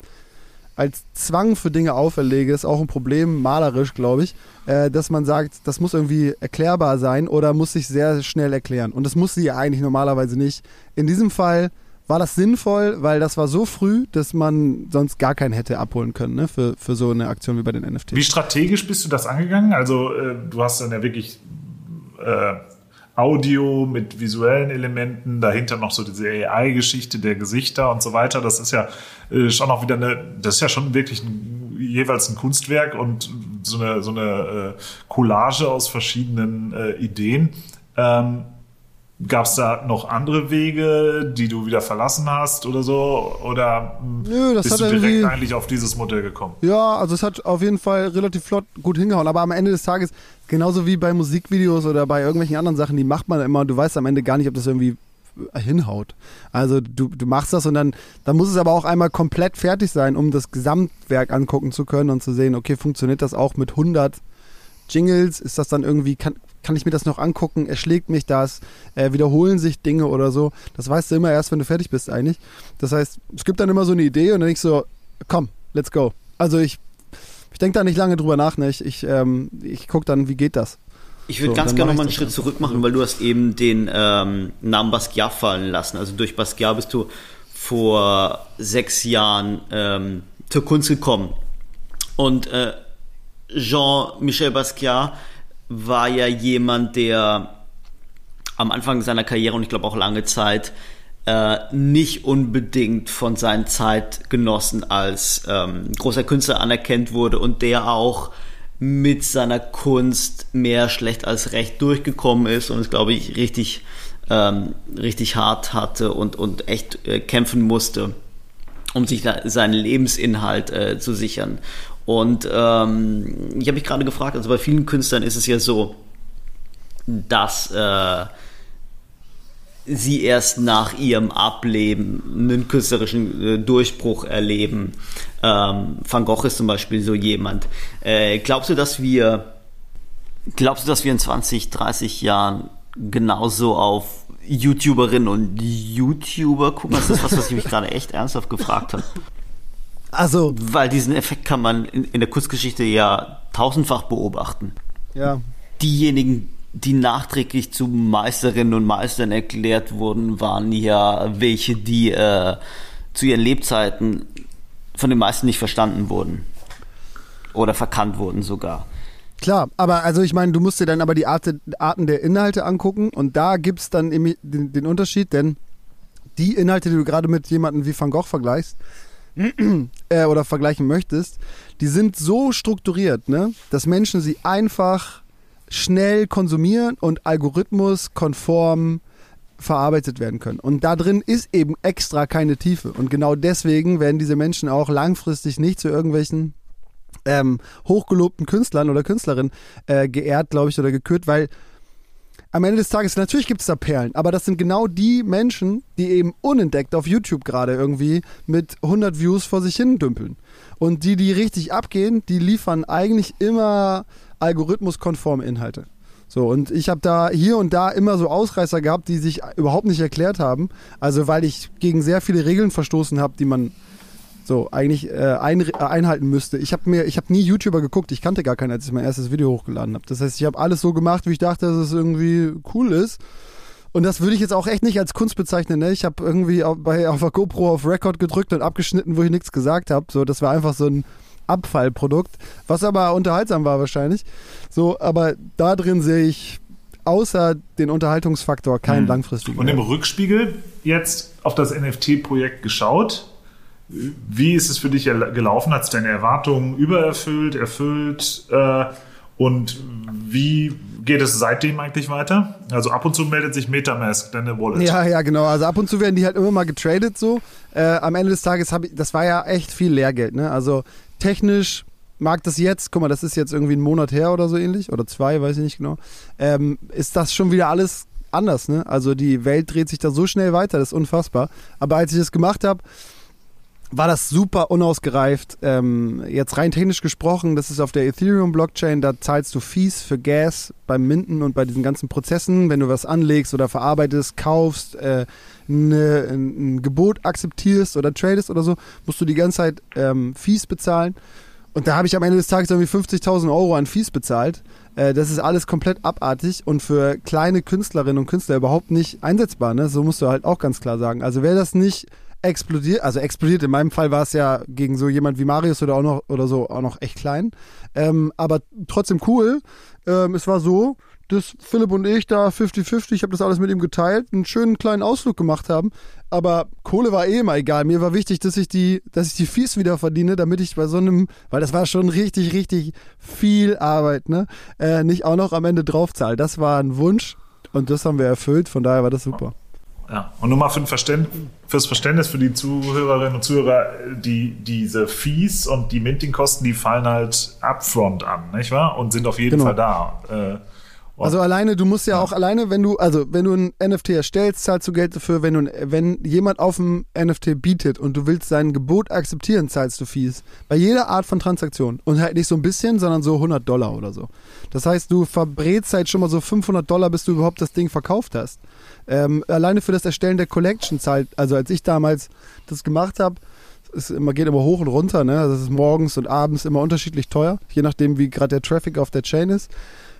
als Zwang für Dinge auferlege, ist auch ein Problem, malerisch, glaube ich, äh, dass man sagt, das muss irgendwie erklärbar sein oder muss sich sehr schnell erklären. Und das muss sie ja eigentlich normalerweise nicht. In diesem Fall war das sinnvoll, weil das war so früh, dass man sonst gar keinen hätte abholen können ne, für, für so eine Aktion wie bei den NFTs. Wie strategisch bist du das angegangen? Also äh, du hast dann ja wirklich äh, Audio mit visuellen Elementen, dahinter noch so diese AI-Geschichte der Gesichter und so weiter. Das ist ja äh, schon auch wieder eine, das ist ja schon wirklich ein, jeweils ein Kunstwerk und so eine, so eine äh, Collage aus verschiedenen äh, Ideen. Ähm, Gab es da noch andere Wege, die du wieder verlassen hast oder so? Oder Nö, das bist hat du direkt eigentlich auf dieses Modell gekommen? Ja, also es hat auf jeden Fall relativ flott gut hingehauen. Aber am Ende des Tages, genauso wie bei Musikvideos oder bei irgendwelchen anderen Sachen, die macht man immer du weißt am Ende gar nicht, ob das irgendwie hinhaut. Also du, du machst das und dann, dann muss es aber auch einmal komplett fertig sein, um das Gesamtwerk angucken zu können und zu sehen, okay, funktioniert das auch mit 100 Jingles? Ist das dann irgendwie, kann, kann ich mir das noch angucken, erschlägt mich das, äh, wiederholen sich Dinge oder so. Das weißt du immer erst, wenn du fertig bist eigentlich. Das heißt, es gibt dann immer so eine Idee und dann ich so, komm, let's go. Also ich, ich denke da nicht lange drüber nach, ne? ich, ich, ähm, ich gucke dann, wie geht das. Ich würde so, ganz gerne noch mal einen Schritt zurück machen, weil du hast eben den ähm, Namen Basquiat fallen lassen. Also durch Basquiat bist du vor sechs Jahren ähm, zur Kunst gekommen. Und äh, Jean-Michel Basquiat war ja jemand, der am Anfang seiner Karriere und ich glaube auch lange Zeit äh, nicht unbedingt von seinen Zeitgenossen als ähm, großer Künstler anerkannt wurde und der auch mit seiner Kunst mehr schlecht als recht durchgekommen ist und es glaube ich richtig ähm, richtig hart hatte und und echt äh, kämpfen musste um sich seinen Lebensinhalt äh, zu sichern und ähm, ich habe mich gerade gefragt, also bei vielen Künstlern ist es ja so, dass äh, sie erst nach ihrem Ableben einen künstlerischen äh, Durchbruch erleben. Ähm, Van Gogh ist zum Beispiel so jemand. Äh, glaubst du, dass wir, glaubst du, dass wir in 20, 30 Jahren genauso auf YouTuberinnen und YouTuber gucken? Das ist was, was ich mich gerade echt ernsthaft gefragt habe. Also. Weil diesen Effekt kann man in, in der Kunstgeschichte ja tausendfach beobachten. Ja. Diejenigen, die nachträglich zu Meisterinnen und Meistern erklärt wurden, waren ja welche, die äh, zu ihren Lebzeiten von den meisten nicht verstanden wurden. Oder verkannt wurden sogar. Klar, aber also ich meine, du musst dir dann aber die Art, Arten der Inhalte angucken und da gibt es dann den, den Unterschied, denn die Inhalte, die du gerade mit jemandem wie Van Gogh vergleichst äh, oder vergleichen möchtest, die sind so strukturiert, ne, dass Menschen sie einfach schnell konsumieren und algorithmuskonform verarbeitet werden können. Und da drin ist eben extra keine Tiefe. Und genau deswegen werden diese Menschen auch langfristig nicht zu irgendwelchen ähm, hochgelobten Künstlern oder Künstlerinnen äh, geehrt, glaube ich, oder gekürt, weil am Ende des Tages, natürlich gibt es da Perlen, aber das sind genau die Menschen, die eben unentdeckt auf YouTube gerade irgendwie mit 100 Views vor sich hin dümpeln. Und die, die richtig abgehen, die liefern eigentlich immer algorithmuskonforme Inhalte. So, und ich habe da hier und da immer so Ausreißer gehabt, die sich überhaupt nicht erklärt haben. Also, weil ich gegen sehr viele Regeln verstoßen habe, die man so eigentlich äh, ein, äh, einhalten müsste. Ich habe mir, ich habe nie YouTuber geguckt. Ich kannte gar keinen, als ich mein erstes Video hochgeladen habe. Das heißt, ich habe alles so gemacht, wie ich dachte, dass es irgendwie cool ist. Und das würde ich jetzt auch echt nicht als Kunst bezeichnen. Ne? Ich habe irgendwie auf, bei, auf der GoPro auf Record gedrückt und abgeschnitten, wo ich nichts gesagt habe. So, das war einfach so ein Abfallprodukt, was aber unterhaltsam war wahrscheinlich. So, aber da drin sehe ich außer den Unterhaltungsfaktor keinen hm. langfristigen. Und im Rückspiegel jetzt auf das NFT-Projekt geschaut. Wie ist es für dich gelaufen? Hat es deine Erwartungen übererfüllt, erfüllt? Äh, und wie geht es seitdem eigentlich weiter? Also ab und zu meldet sich Metamask, deine Wallet. Ja, ja, genau. Also ab und zu werden die halt immer mal getradet so. Äh, am Ende des Tages habe ich, das war ja echt viel Lehrgeld. Ne? Also technisch mag das jetzt, guck mal, das ist jetzt irgendwie ein Monat her oder so ähnlich, oder zwei, weiß ich nicht genau, ähm, ist das schon wieder alles anders, ne? Also die Welt dreht sich da so schnell weiter, das ist unfassbar. Aber als ich das gemacht habe, war das super unausgereift. Ähm, jetzt rein technisch gesprochen, das ist auf der Ethereum-Blockchain, da zahlst du Fees für Gas beim Minden und bei diesen ganzen Prozessen, wenn du was anlegst oder verarbeitest, kaufst, äh, eine, ein Gebot akzeptierst oder tradest oder so, musst du die ganze Zeit ähm, Fees bezahlen. Und da habe ich am Ende des Tages irgendwie 50.000 Euro an Fees bezahlt. Äh, das ist alles komplett abartig und für kleine Künstlerinnen und Künstler überhaupt nicht einsetzbar. Ne? So musst du halt auch ganz klar sagen. Also wer das nicht explodiert, also explodiert, in meinem Fall war es ja gegen so jemand wie Marius oder auch noch oder so auch noch echt klein. Ähm, aber trotzdem cool. Ähm, es war so, dass Philipp und ich da 50-50, ich habe das alles mit ihm geteilt, einen schönen kleinen Ausflug gemacht haben. Aber Kohle war eh immer egal. Mir war wichtig, dass ich die, dass ich die Fees wieder verdiene, damit ich bei so einem, weil das war schon richtig, richtig viel Arbeit, ne? Äh, nicht auch noch am Ende draufzahle. Das war ein Wunsch und das haben wir erfüllt, von daher war das super. Ja, und nur mal für Verständ, fürs Verständnis für die Zuhörerinnen und Zuhörer, die, diese Fees und die Minting-Kosten, die fallen halt upfront an, nicht wahr? Und sind auf jeden genau. Fall da. Äh, also alleine, du musst ja, ja, auch alleine, wenn du, also wenn du ein NFT erstellst, zahlst du Geld dafür, wenn du, wenn jemand auf dem NFT bietet und du willst sein Gebot akzeptieren, zahlst du Fees. Bei jeder Art von Transaktion. Und halt nicht so ein bisschen, sondern so 100 Dollar oder so. Das heißt, du verbrätst halt schon mal so 500 Dollar, bis du überhaupt das Ding verkauft hast. Ähm, alleine für das Erstellen der Collection zahlt, also als ich damals das gemacht habe, es immer, geht immer hoch und runter, ne? Das ist morgens und abends immer unterschiedlich teuer, je nachdem, wie gerade der Traffic auf der Chain ist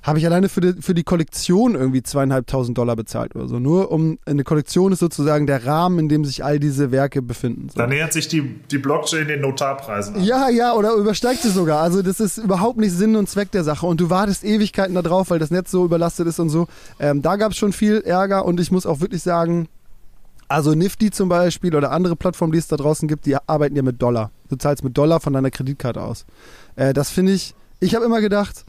habe ich alleine für die, für die Kollektion irgendwie zweieinhalbtausend Dollar bezahlt oder so. Nur um eine Kollektion ist sozusagen der Rahmen, in dem sich all diese Werke befinden. So. Da nähert sich die, die Blockchain den Notarpreisen an. Ja, ja, oder übersteigt sie sogar. Also das ist überhaupt nicht Sinn und Zweck der Sache. Und du wartest Ewigkeiten da drauf, weil das Netz so überlastet ist und so. Ähm, da gab es schon viel Ärger und ich muss auch wirklich sagen, also Nifty zum Beispiel oder andere Plattformen, die es da draußen gibt, die arbeiten ja mit Dollar. Du zahlst mit Dollar von deiner Kreditkarte aus. Äh, das finde ich, ich habe immer gedacht,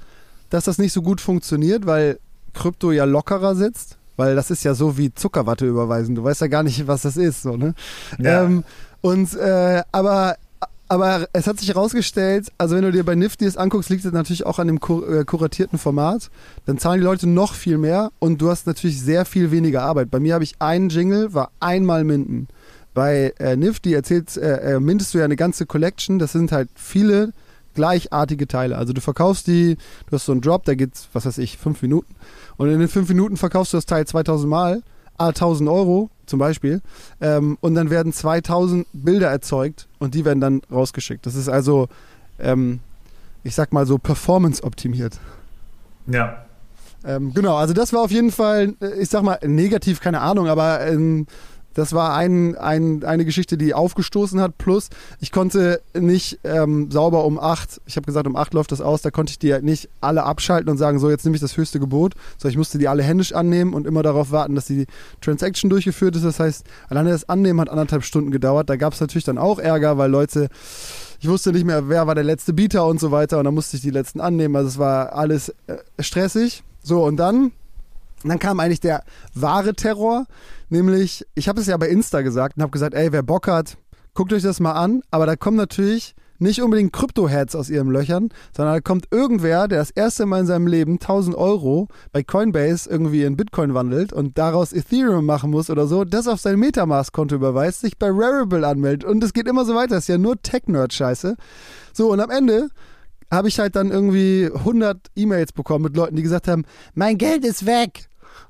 dass das nicht so gut funktioniert, weil Krypto ja lockerer sitzt. Weil das ist ja so wie Zuckerwatte überweisen. Du weißt ja gar nicht, was das ist. So, ne? Ja. Ähm, und äh, aber aber es hat sich herausgestellt, also wenn du dir bei Nifty das anguckst, liegt es natürlich auch an dem kur äh, kuratierten Format. Dann zahlen die Leute noch viel mehr und du hast natürlich sehr viel weniger Arbeit. Bei mir habe ich einen Jingle, war einmal minden. Bei äh, Nifty erzählt, äh, äh, mintest du ja eine ganze Collection. Das sind halt viele gleichartige Teile. Also du verkaufst die, du hast so einen Drop, da geht's, was weiß ich, fünf Minuten. Und in den fünf Minuten verkaufst du das Teil 2000 Mal, a 1000 Euro zum Beispiel. Ähm, und dann werden 2000 Bilder erzeugt und die werden dann rausgeschickt. Das ist also, ähm, ich sag mal so, performance optimiert. Ja. Ähm, genau, also das war auf jeden Fall, äh, ich sag mal, negativ, keine Ahnung, aber ähm, das war ein, ein, eine Geschichte, die aufgestoßen hat. Plus, ich konnte nicht ähm, sauber um acht, ich habe gesagt, um acht läuft das aus, da konnte ich die halt nicht alle abschalten und sagen, so, jetzt nehme ich das höchste Gebot. So, ich musste die alle händisch annehmen und immer darauf warten, dass die Transaction durchgeführt ist. Das heißt, alleine das Annehmen hat anderthalb Stunden gedauert. Da gab es natürlich dann auch Ärger, weil Leute ich wusste nicht mehr, wer war der letzte Bieter und so weiter und dann musste ich die letzten annehmen. Also es war alles äh, stressig. So, und dann, dann kam eigentlich der wahre Terror, nämlich, ich habe es ja bei Insta gesagt und habe gesagt, ey, wer Bock hat, guckt euch das mal an, aber da kommen natürlich nicht unbedingt Krypto-Heads aus ihren Löchern, sondern da kommt irgendwer, der das erste Mal in seinem Leben 1000 Euro bei Coinbase irgendwie in Bitcoin wandelt und daraus Ethereum machen muss oder so, das auf sein Metamask-Konto überweist, sich bei Rarible anmeldet und es geht immer so weiter. Das ist ja nur Tech-Nerd-Scheiße. So, und am Ende habe ich halt dann irgendwie 100 E-Mails bekommen mit Leuten, die gesagt haben, mein Geld ist weg.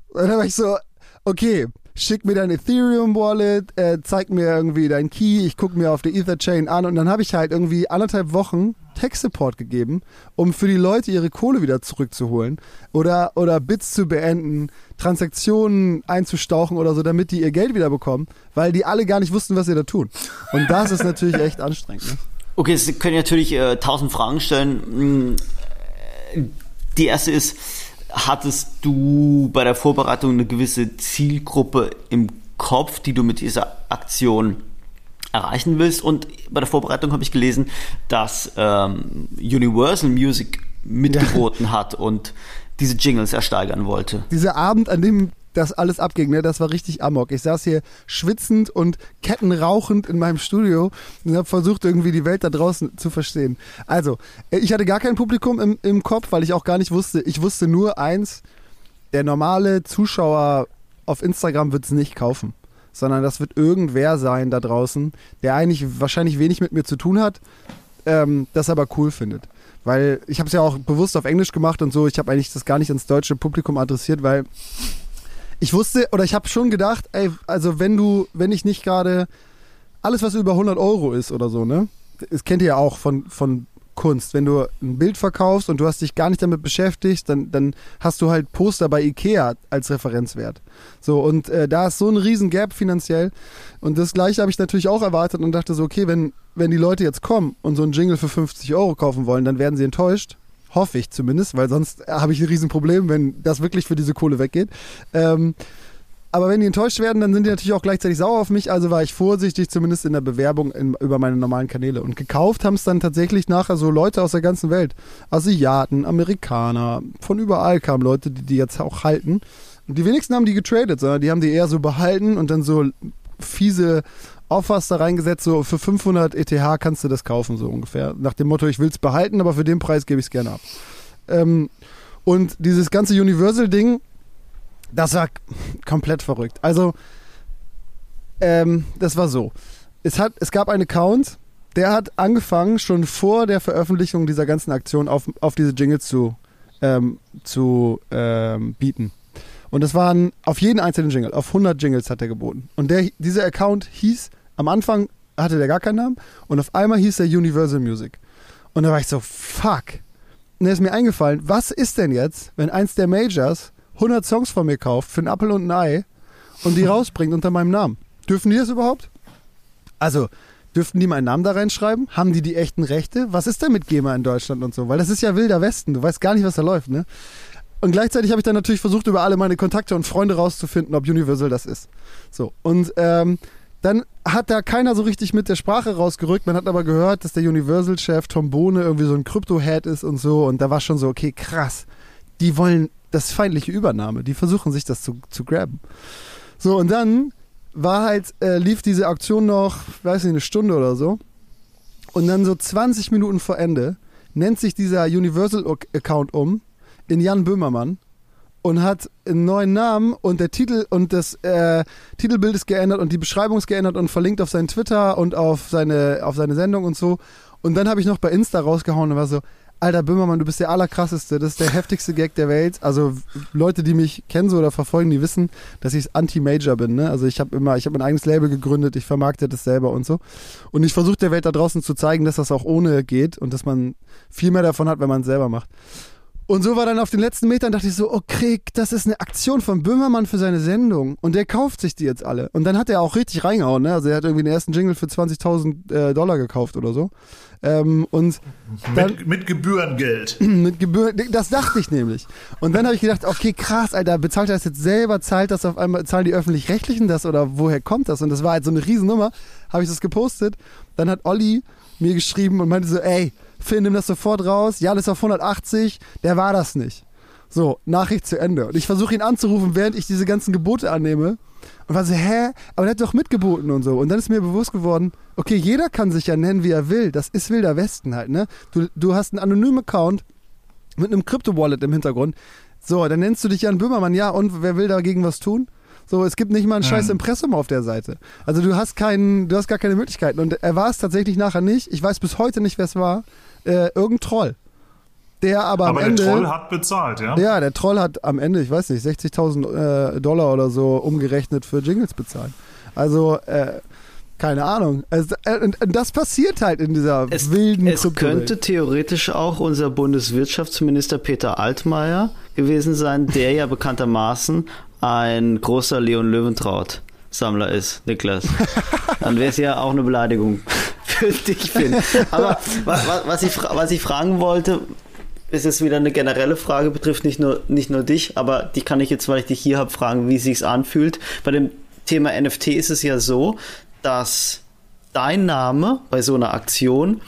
Und dann war ich so, okay, schick mir dein Ethereum-Wallet, äh, zeig mir irgendwie dein Key, ich gucke mir auf der Ether-Chain an und dann habe ich halt irgendwie anderthalb Wochen Tech-Support gegeben, um für die Leute ihre Kohle wieder zurückzuholen oder, oder Bits zu beenden, Transaktionen einzustauchen oder so, damit die ihr Geld wieder bekommen, weil die alle gar nicht wussten, was sie da tun. Und das ist natürlich echt anstrengend. Ne? Okay, Sie können natürlich äh, tausend Fragen stellen. Hm, die erste ist, hattest du bei der Vorbereitung eine gewisse Zielgruppe im Kopf, die du mit dieser Aktion erreichen willst? Und bei der Vorbereitung habe ich gelesen, dass ähm, Universal Music mitgeboten ja. hat und diese Jingles ersteigern wollte. Dieser Abend, an dem das alles abging, ne? Das war richtig Amok. Ich saß hier schwitzend und kettenrauchend in meinem Studio und habe versucht, irgendwie die Welt da draußen zu verstehen. Also, äh, ich hatte gar kein Publikum im, im Kopf, weil ich auch gar nicht wusste, ich wusste nur eins, der normale Zuschauer auf Instagram wird es nicht kaufen, sondern das wird irgendwer sein da draußen, der eigentlich wahrscheinlich wenig mit mir zu tun hat, ähm, das aber cool findet. Weil ich habe es ja auch bewusst auf Englisch gemacht und so, ich habe eigentlich das gar nicht ins deutsche Publikum adressiert, weil ich wusste oder ich habe schon gedacht, ey, also wenn du, wenn ich nicht gerade alles, was über 100 Euro ist oder so, ne? Das kennt ihr ja auch von, von Kunst. Wenn du ein Bild verkaufst und du hast dich gar nicht damit beschäftigt, dann, dann hast du halt Poster bei Ikea als Referenzwert. So, und äh, da ist so ein riesen Gap finanziell. Und das gleiche habe ich natürlich auch erwartet und dachte so, okay, wenn, wenn die Leute jetzt kommen und so einen Jingle für 50 Euro kaufen wollen, dann werden sie enttäuscht. Hoffe ich zumindest, weil sonst habe ich ein Riesenproblem, wenn das wirklich für diese Kohle weggeht. Ähm, aber wenn die enttäuscht werden, dann sind die natürlich auch gleichzeitig sauer auf mich. Also war ich vorsichtig, zumindest in der Bewerbung in, über meine normalen Kanäle. Und gekauft haben es dann tatsächlich nachher so Leute aus der ganzen Welt. Asiaten, Amerikaner, von überall kamen Leute, die die jetzt auch halten. Und die wenigsten haben die getradet, sondern die haben die eher so behalten und dann so fiese Offers da reingesetzt, so für 500 ETH kannst du das kaufen, so ungefähr. Nach dem Motto, ich will es behalten, aber für den Preis gebe ich es gerne ab. Ähm, und dieses ganze Universal-Ding, das war komplett verrückt. Also, ähm, das war so. Es, hat, es gab einen Account, der hat angefangen, schon vor der Veröffentlichung dieser ganzen Aktion auf, auf diese Jingles zu, ähm, zu ähm, bieten. Und das waren auf jeden einzelnen Jingle, auf 100 Jingles hat er geboten. Und der, dieser Account hieß am Anfang hatte der gar keinen Namen und auf einmal hieß er Universal Music. Und da war ich so, fuck. Und da ist mir eingefallen, was ist denn jetzt, wenn eins der Majors 100 Songs von mir kauft für einen Apfel und ein Ei und die rausbringt unter meinem Namen? Dürfen die das überhaupt? Also, dürften die meinen Namen da reinschreiben? Haben die die echten Rechte? Was ist denn mit GEMA in Deutschland und so? Weil das ist ja wilder Westen. Du weißt gar nicht, was da läuft, ne? Und gleichzeitig habe ich dann natürlich versucht, über alle meine Kontakte und Freunde rauszufinden, ob Universal das ist. So. Und ähm, dann hat da keiner so richtig mit der Sprache rausgerückt. Man hat aber gehört, dass der Universal-Chef Tom Bohne irgendwie so ein Krypto-Head ist und so. Und da war schon so, okay, krass. Die wollen das feindliche Übernahme. Die versuchen sich das zu, zu grabben. So, und dann war halt, äh, lief diese Auktion noch, weiß nicht, eine Stunde oder so. Und dann so 20 Minuten vor Ende nennt sich dieser Universal-Account um in Jan Böhmermann und hat einen neuen Namen und der Titel und das äh, Titelbild ist geändert und die Beschreibung ist geändert und verlinkt auf seinen Twitter und auf seine, auf seine Sendung und so. Und dann habe ich noch bei Insta rausgehauen und war so, Alter Böhmermann, du bist der allerkrasseste, das ist der heftigste Gag der Welt. Also Leute, die mich kennen so oder verfolgen, die wissen, dass ich Anti-Major bin. Ne? Also ich habe immer, ich habe mein eigenes Label gegründet, ich vermarkte das selber und so. Und ich versuche der Welt da draußen zu zeigen, dass das auch ohne geht und dass man viel mehr davon hat, wenn man es selber macht. Und so war dann auf den letzten Metern, dachte ich so, oh Krieg, das ist eine Aktion von Böhmermann für seine Sendung. Und der kauft sich die jetzt alle. Und dann hat er auch richtig reingehauen, ne? Also er hat irgendwie den ersten Jingle für 20.000 äh, Dollar gekauft oder so. Ähm, und dann, Mit, mit Gebührengeld. mit Gebühren, das dachte ich nämlich. Und dann habe ich gedacht, okay, krass, Alter, bezahlt er das jetzt selber, zahlt das auf einmal, zahlen die Öffentlich-Rechtlichen das oder woher kommt das? Und das war halt so eine Riesennummer, habe ich das gepostet. Dann hat Olli mir geschrieben und meinte so, ey, Finn, nimm das sofort raus. Ja, das ist auf 180, der war das nicht. So, Nachricht zu Ende. Und ich versuche ihn anzurufen, während ich diese ganzen Gebote annehme. Und war so, hä? Aber der hat doch mitgeboten und so. Und dann ist mir bewusst geworden, okay, jeder kann sich ja nennen, wie er will. Das ist Wilder Westen halt, ne? Du, du hast einen anonymen Account mit einem Krypto-Wallet im Hintergrund. So, dann nennst du dich Jan Böhmermann, ja, und wer will dagegen was tun? So, es gibt nicht mal ein scheiß Impressum auf der Seite. Also du hast keinen, du hast gar keine Möglichkeiten. Und er war es tatsächlich nachher nicht. Ich weiß bis heute nicht, wer es war. Äh, irgendein Troll. Der aber, Aber am der Ende. Troll hat bezahlt, ja? Ja, der Troll hat am Ende, ich weiß nicht, 60.000 äh, Dollar oder so umgerechnet für Jingles bezahlt. Also, äh, keine Ahnung. Also, äh, und, und das passiert halt in dieser Es, wilden es könnte theoretisch auch unser Bundeswirtschaftsminister Peter Altmaier gewesen sein, der ja bekanntermaßen ein großer Leon Löwentraut Sammler ist, Niklas. Dann wäre es ja auch eine Beleidigung für dich, Finn. Aber was, was, ich, was ich fragen wollte, ist jetzt wieder eine generelle Frage, betrifft nicht nur, nicht nur dich, aber die kann ich jetzt, weil ich dich hier habe, fragen, wie es sich anfühlt. Bei dem Thema NFT ist es ja so, dass dein Name bei so einer Aktion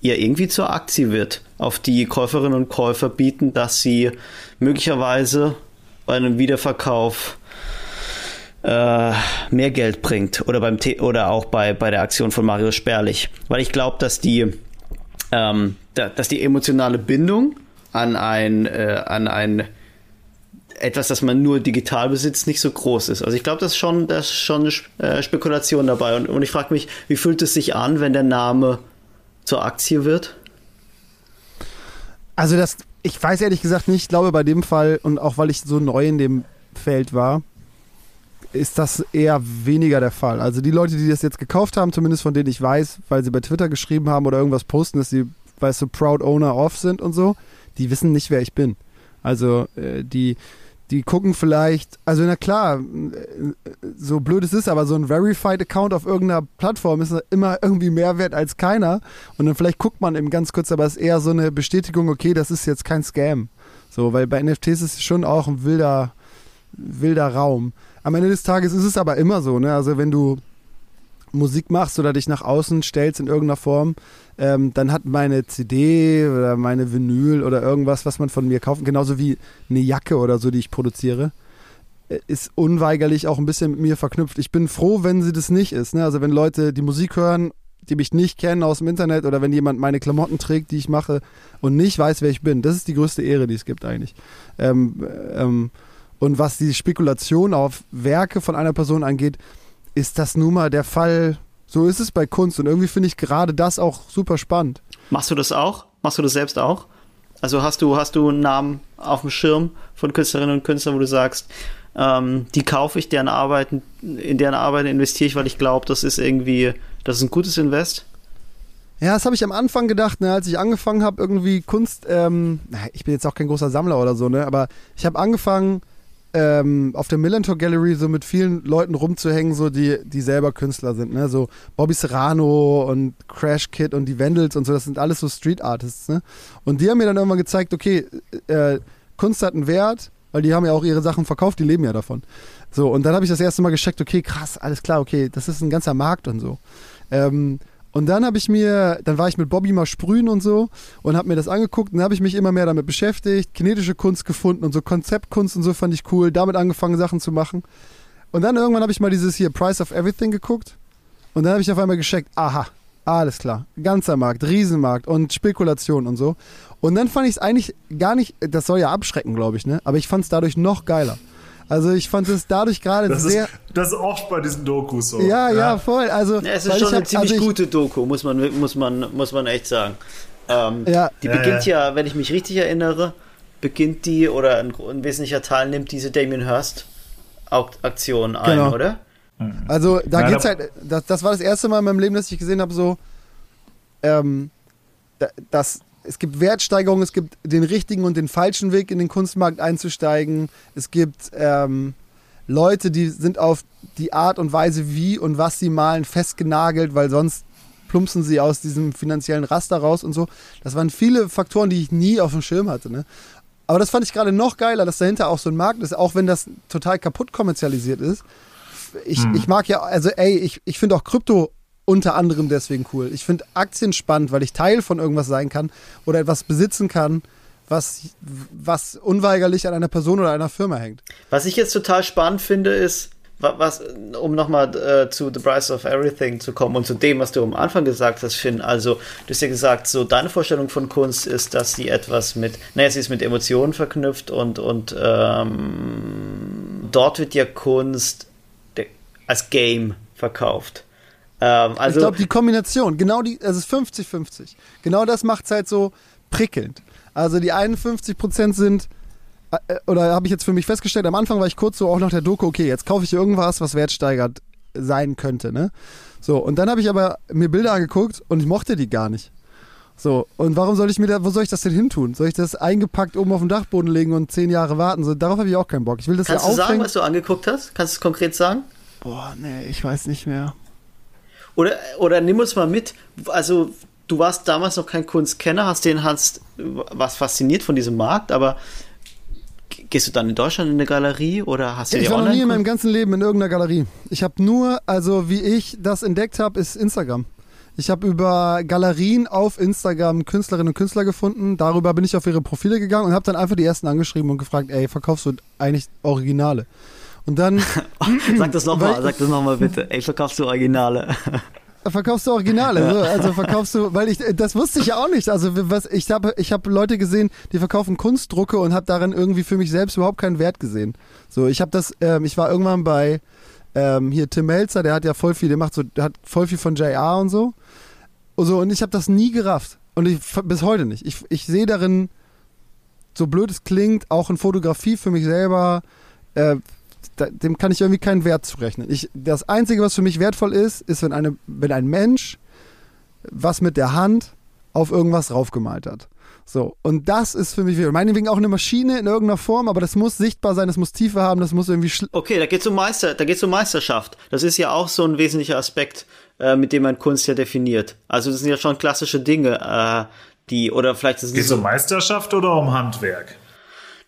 ja irgendwie zur Aktie wird, auf die Käuferinnen und Käufer bieten, dass sie möglicherweise bei einem Wiederverkauf äh, mehr Geld bringt oder beim oder auch bei, bei der Aktion von Mario Sperlich. Weil ich glaube, dass die ähm, da, dass die emotionale Bindung an ein, äh, an ein etwas, das man nur digital besitzt, nicht so groß ist. Also ich glaube, das ist schon, das ist schon äh, Spekulation dabei. Und, und ich frage mich, wie fühlt es sich an, wenn der Name zur Aktie wird? Also das, ich weiß ehrlich gesagt nicht, ich glaube bei dem Fall und auch weil ich so neu in dem Feld war, ist das eher weniger der Fall. Also die Leute, die das jetzt gekauft haben, zumindest von denen ich weiß, weil sie bei Twitter geschrieben haben oder irgendwas posten, dass sie, weißt du, Proud Owner of sind und so, die wissen nicht, wer ich bin. Also äh, die, die gucken vielleicht, also na klar, äh, so blöd es ist, aber so ein Verified Account auf irgendeiner Plattform ist immer irgendwie mehr wert als keiner. Und dann vielleicht guckt man eben ganz kurz, aber es ist eher so eine Bestätigung, okay, das ist jetzt kein Scam. So, weil bei NFTs ist es schon auch ein wilder, wilder Raum. Am Ende des Tages ist es aber immer so, ne? Also wenn du Musik machst oder dich nach außen stellst in irgendeiner Form, ähm, dann hat meine CD oder meine Vinyl oder irgendwas, was man von mir kauft, genauso wie eine Jacke oder so, die ich produziere, äh, ist unweigerlich auch ein bisschen mit mir verknüpft. Ich bin froh, wenn sie das nicht ist. Ne? Also wenn Leute die Musik hören, die mich nicht kennen aus dem Internet oder wenn jemand meine Klamotten trägt, die ich mache und nicht weiß, wer ich bin. Das ist die größte Ehre, die es gibt eigentlich. Ähm, ähm, und was die Spekulation auf Werke von einer Person angeht, ist das nun mal der Fall. So ist es bei Kunst und irgendwie finde ich gerade das auch super spannend. Machst du das auch? Machst du das selbst auch? Also hast du, hast du einen Namen auf dem Schirm von Künstlerinnen und Künstlern, wo du sagst, ähm, die kaufe ich, deren Arbeiten, in deren Arbeiten investiere ich, weil ich glaube, das ist irgendwie, das ist ein gutes Invest? Ja, das habe ich am Anfang gedacht, ne, als ich angefangen habe, irgendwie Kunst, ähm, ich bin jetzt auch kein großer Sammler oder so, ne, aber ich habe angefangen, ähm, auf der Millantor Gallery so mit vielen Leuten rumzuhängen, so die, die selber Künstler sind, ne? So Bobby Serrano und Crash Kid und die Vandals und so, das sind alles so Street Artists, ne? Und die haben mir dann irgendwann gezeigt, okay, äh, Kunst hat einen Wert, weil die haben ja auch ihre Sachen verkauft, die leben ja davon. So, und dann habe ich das erste Mal gecheckt, okay, krass, alles klar, okay, das ist ein ganzer Markt und so. Ähm, und dann habe ich mir, dann war ich mit Bobby mal sprühen und so und habe mir das angeguckt und dann habe ich mich immer mehr damit beschäftigt, kinetische Kunst gefunden und so Konzeptkunst und so fand ich cool, damit angefangen Sachen zu machen. Und dann irgendwann habe ich mal dieses hier Price of Everything geguckt und dann habe ich auf einmal gescheckt, aha, alles klar, ganzer Markt, Riesenmarkt und Spekulation und so. Und dann fand ich es eigentlich gar nicht, das soll ja abschrecken, glaube ich, ne? Aber ich fand es dadurch noch geiler. Also ich fand es dadurch gerade Das sehr. ist, das ist oft bei diesen Dokus so. ja, ja, voll. Also, Ja, es ist schon ich eine hab- ziemlich also ich, gute Doku, muss man, muss man, muss man echt sagen. Ähm, Ja. Die Ja, beginnt ja, wenn ich mich richtig erinnere, beginnt die oder ein, ein wesentlicher Teil nimmt diese Damien Hirst Aktion ein, Genau. oder? Also da Ja, geht's halt, das, das war das erste Mal in meinem Leben, dass ich gesehen habe, so, ähm, da- dass es gibt Wertsteigerungen, es gibt den richtigen und den falschen Weg in den Kunstmarkt einzusteigen. Es gibt ähm, Leute, die sind auf die Art und Weise, wie und was sie malen, festgenagelt, weil sonst plumpsen sie aus diesem finanziellen Raster raus und so. Das waren viele Faktoren, die ich nie auf dem Schirm hatte. Ne? Aber das fand ich gerade noch geiler, dass dahinter auch so ein Markt ist, auch wenn das total kaputt kommerzialisiert ist. Ich, hm. ich mag ja, also ey, ich, ich finde auch Krypto unter anderem deswegen cool. Ich finde Aktien spannend, weil ich Teil von irgendwas sein kann oder etwas besitzen kann, was, was unweigerlich an einer Person oder einer Firma hängt. Was ich jetzt total spannend finde, ist, was, um nochmal äh, zu The Price of Everything zu kommen und zu dem, was du am Anfang gesagt hast, Finn. Also, du hast ja gesagt, so deine Vorstellung von Kunst ist, dass sie etwas mit, naja, sie ist mit Emotionen verknüpft und, und ähm, dort wird ja Kunst als Game verkauft. Ähm, also ich glaube, die Kombination, genau die, es ist 50-50. Genau das macht es halt so prickelnd. Also die 51 Prozent sind, äh, oder habe ich jetzt für mich festgestellt, am Anfang war ich kurz so auch nach der Doku, okay, jetzt kaufe ich irgendwas, was wertsteigert sein könnte, ne? So, und dann habe ich aber mir Bilder angeguckt und ich mochte die gar nicht. So, und warum soll ich mir da, wo soll ich das denn hin tun? Soll ich das eingepackt oben auf dem Dachboden legen und zehn Jahre warten? So, darauf habe ich auch keinen Bock. Ich will das Kannst ja du sagen, was du angeguckt hast? Kannst du es konkret sagen? Boah, nee, ich weiß nicht mehr. Oder, oder nimm uns mal mit. Also, du warst damals noch kein Kunstkenner, hast den hast was fasziniert von diesem Markt, aber gehst du dann in Deutschland in eine Galerie oder hast du Ich war noch nie in meinem ganzen Leben in irgendeiner Galerie. Ich habe nur, also wie ich das entdeckt habe, ist Instagram. Ich habe über Galerien auf Instagram Künstlerinnen und Künstler gefunden. Darüber bin ich auf ihre Profile gegangen und habe dann einfach die ersten angeschrieben und gefragt, ey, verkaufst du eigentlich Originale? Und dann. sag das nochmal, sag das nochmal bitte. Ey, verkaufst du Originale? verkaufst du Originale, so, also verkaufst du, weil ich das wusste ich ja auch nicht. Also was ich habe ich habe Leute gesehen, die verkaufen Kunstdrucke und habe darin irgendwie für mich selbst überhaupt keinen Wert gesehen. So, ich habe das ähm, ich war irgendwann bei ähm, hier Tim Melzer, der hat ja voll viel, der macht so der hat voll viel von JR und so. Und so und ich habe das nie gerafft und ich bis heute nicht. Ich ich sehe darin so blöd es klingt, auch in Fotografie für mich selber äh, dem kann ich irgendwie keinen Wert zurechnen. Ich, das Einzige, was für mich wertvoll ist, ist, wenn, eine, wenn ein Mensch was mit der Hand auf irgendwas raufgemalt hat. So, und das ist für mich, meinetwegen auch eine Maschine in irgendeiner Form, aber das muss sichtbar sein, das muss Tiefe haben, das muss irgendwie. Okay, da geht's um Meister, da geht's um Meisterschaft. Das ist ja auch so ein wesentlicher Aspekt, äh, mit dem man Kunst ja definiert. Also das sind ja schon klassische Dinge, äh, die, oder vielleicht ist es. Geht es um Meisterschaft oder um Handwerk?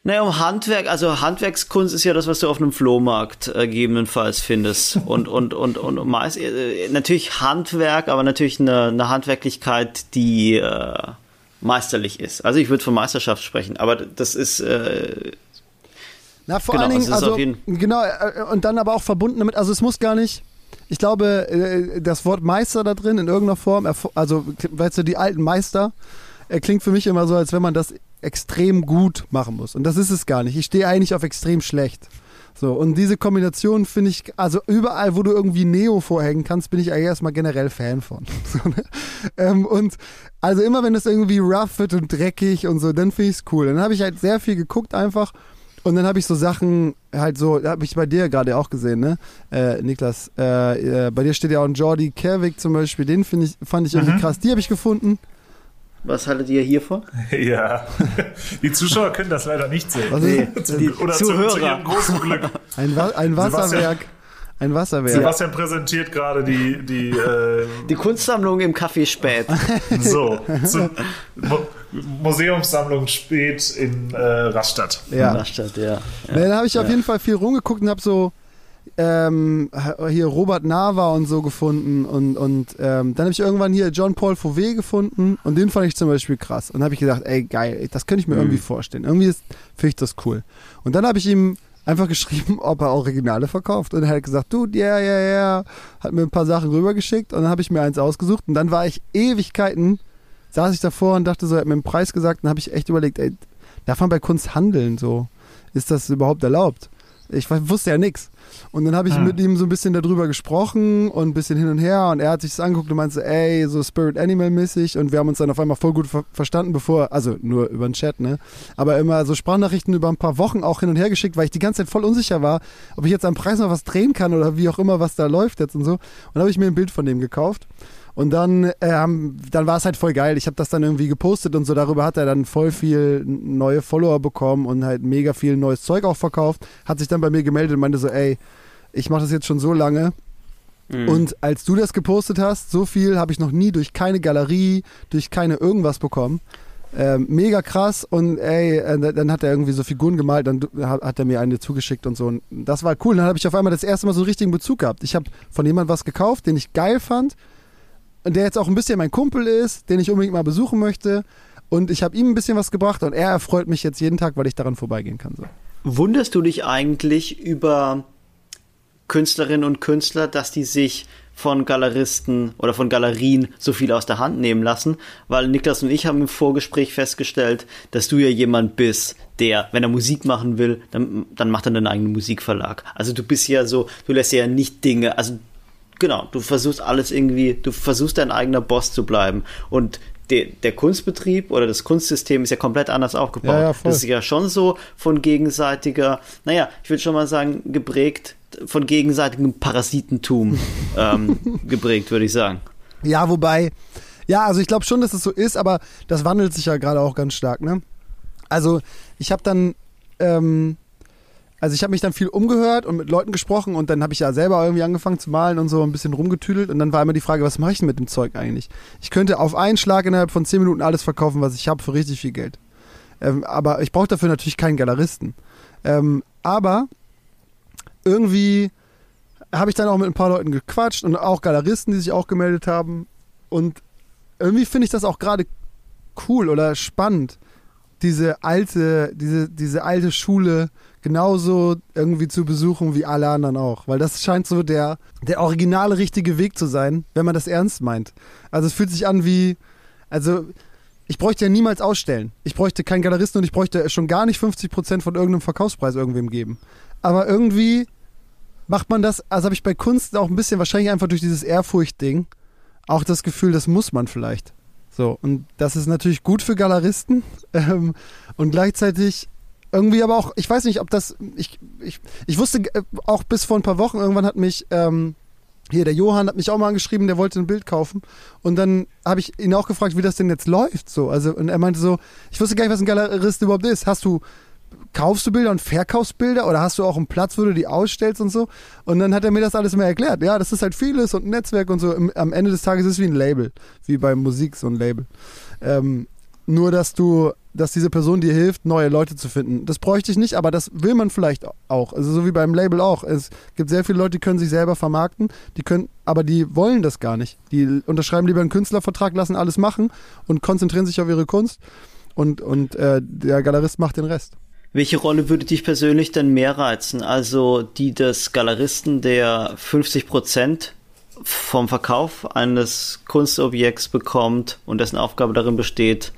Naja, um Handwerk, also Handwerkskunst ist ja das, was du auf einem Flohmarkt äh, gegebenenfalls findest. Und, und, und, und meist, äh, natürlich Handwerk, aber natürlich eine, eine Handwerklichkeit, die äh, meisterlich ist. Also ich würde von Meisterschaft sprechen, aber das ist. Äh, Na, vor genau, allen Dingen, also, genau, äh, und dann aber auch verbunden damit, also es muss gar nicht. Ich glaube, äh, das Wort Meister da drin in irgendeiner Form, also, weißt du, die alten Meister, er klingt für mich immer so, als wenn man das extrem gut machen muss. Und das ist es gar nicht. Ich stehe eigentlich auf extrem schlecht. So, und diese Kombination finde ich, also überall, wo du irgendwie Neo vorhängen kannst, bin ich eigentlich erstmal generell Fan von. So, ne? ähm, und also immer wenn es irgendwie rough wird und dreckig und so, dann finde ich es cool. Dann habe ich halt sehr viel geguckt einfach. Und dann habe ich so Sachen halt so, habe ich bei dir gerade auch gesehen, ne, äh, Niklas. Äh, äh, bei dir steht ja auch ein Jordi Kerwig zum Beispiel, den finde ich, fand ich irgendwie mhm. krass. Die habe ich gefunden. Was haltet ihr hiervon? Ja, die Zuschauer können das leider nicht sehen. Also, nee, die Oder Zuhörer. Zu, zu ihrem großen Glück. Ein, Wa ein Wasserwerk. Ein Wasserwerk. Sebastian präsentiert gerade die die, äh, die Kunstsammlung im Café Spät. So, Mo Museumssammlung Spät in äh, Rastatt. Ja. In Rastatt, ja. ja. dann habe ich ja. auf jeden Fall viel rumgeguckt und habe so ähm, hier Robert Nava und so gefunden und, und ähm, dann habe ich irgendwann hier John Paul Fauvet gefunden und den fand ich zum Beispiel krass. Und habe ich gedacht, ey geil, das könnte ich mir mhm. irgendwie vorstellen. Irgendwie finde ich das cool. Und dann habe ich ihm einfach geschrieben, ob er Originale verkauft. Und er hat gesagt, du, ja, ja, ja, hat mir ein paar Sachen rübergeschickt und dann habe ich mir eins ausgesucht und dann war ich Ewigkeiten, saß ich davor und dachte so, er hat mir einen Preis gesagt und habe ich echt überlegt, ey, darf man bei Kunst handeln so? Ist das überhaupt erlaubt? Ich wusste ja nichts. Und dann habe ich hm. mit ihm so ein bisschen darüber gesprochen und ein bisschen hin und her und er hat sich das angeguckt und meinte, ey, so Spirit Animal mäßig und wir haben uns dann auf einmal voll gut ver verstanden, bevor, also nur über den Chat, ne? Aber immer so Sprachnachrichten über ein paar Wochen auch hin und her geschickt, weil ich die ganze Zeit voll unsicher war, ob ich jetzt am Preis noch was drehen kann oder wie auch immer, was da läuft jetzt und so. Und dann habe ich mir ein Bild von dem gekauft. Und dann, ähm, dann war es halt voll geil. Ich habe das dann irgendwie gepostet und so. Darüber hat er dann voll viel neue Follower bekommen und halt mega viel neues Zeug auch verkauft. Hat sich dann bei mir gemeldet und meinte so, ey, ich mache das jetzt schon so lange. Mhm. Und als du das gepostet hast, so viel habe ich noch nie durch keine Galerie, durch keine irgendwas bekommen. Ähm, mega krass und ey, äh, dann hat er irgendwie so Figuren gemalt, dann hat er mir eine zugeschickt und so. Und das war cool. Dann habe ich auf einmal das erste Mal so einen richtigen Bezug gehabt. Ich habe von jemandem was gekauft, den ich geil fand und der jetzt auch ein bisschen mein Kumpel ist, den ich unbedingt mal besuchen möchte. Und ich habe ihm ein bisschen was gebracht und er erfreut mich jetzt jeden Tag, weil ich daran vorbeigehen kann. So. Wunderst du dich eigentlich über Künstlerinnen und Künstler, dass die sich von Galeristen oder von Galerien so viel aus der Hand nehmen lassen, weil Niklas und ich haben im Vorgespräch festgestellt, dass du ja jemand bist, der, wenn er Musik machen will, dann, dann macht er einen eigenen Musikverlag. Also du bist ja so, du lässt ja nicht Dinge, also genau, du versuchst alles irgendwie, du versuchst dein eigener Boss zu bleiben und der, der Kunstbetrieb oder das Kunstsystem ist ja komplett anders aufgebaut. Ja, ja, das ist ja schon so von gegenseitiger, naja, ich würde schon mal sagen, geprägt von gegenseitigem Parasitentum ähm, geprägt, würde ich sagen. Ja, wobei, ja, also ich glaube schon, dass es so ist, aber das wandelt sich ja gerade auch ganz stark, ne? Also ich habe dann, ähm, also ich habe mich dann viel umgehört und mit Leuten gesprochen und dann habe ich ja selber irgendwie angefangen zu malen und so ein bisschen rumgetüdelt und dann war immer die Frage, was mache ich denn mit dem Zeug eigentlich? Ich könnte auf einen Schlag innerhalb von zehn Minuten alles verkaufen, was ich habe, für richtig viel Geld. Ähm, aber ich brauche dafür natürlich keinen Galeristen. Ähm, aber irgendwie habe ich dann auch mit ein paar Leuten gequatscht und auch Galeristen, die sich auch gemeldet haben. Und irgendwie finde ich das auch gerade cool oder spannend, diese alte, diese, diese alte Schule genauso irgendwie zu besuchen wie alle anderen auch. Weil das scheint so der, der originale richtige Weg zu sein, wenn man das ernst meint. Also es fühlt sich an wie, also ich bräuchte ja niemals ausstellen. Ich bräuchte keinen Galeristen und ich bräuchte schon gar nicht 50% von irgendeinem Verkaufspreis irgendwem geben. Aber irgendwie macht man das, also habe ich bei Kunst auch ein bisschen, wahrscheinlich einfach durch dieses Ehrfurcht-Ding, auch das Gefühl, das muss man vielleicht. So, und das ist natürlich gut für Galeristen ähm, und gleichzeitig irgendwie aber auch, ich weiß nicht, ob das, ich, ich, ich wusste äh, auch bis vor ein paar Wochen, irgendwann hat mich, ähm, hier, der Johann hat mich auch mal angeschrieben, der wollte ein Bild kaufen. Und dann habe ich ihn auch gefragt, wie das denn jetzt läuft. So, also, und er meinte so, ich wusste gar nicht, was ein Galerist überhaupt ist. Hast du kaufst du Bilder und verkaufst Bilder oder hast du auch einen Platz, wo du die ausstellst und so? Und dann hat er mir das alles mal erklärt. Ja, das ist halt vieles und ein Netzwerk und so. Am Ende des Tages ist es wie ein Label, wie bei Musik so ein Label. Ähm, nur, dass du, dass diese Person dir hilft, neue Leute zu finden. Das bräuchte ich nicht, aber das will man vielleicht auch. Also so wie beim Label auch. Es gibt sehr viele Leute, die können sich selber vermarkten, die können, aber die wollen das gar nicht. Die unterschreiben lieber einen Künstlervertrag, lassen alles machen und konzentrieren sich auf ihre Kunst. Und, und äh, der Galerist macht den Rest. Welche Rolle würde dich persönlich denn mehr reizen? Also die des Galeristen, der 50 Prozent vom Verkauf eines Kunstobjekts bekommt und dessen Aufgabe darin besteht,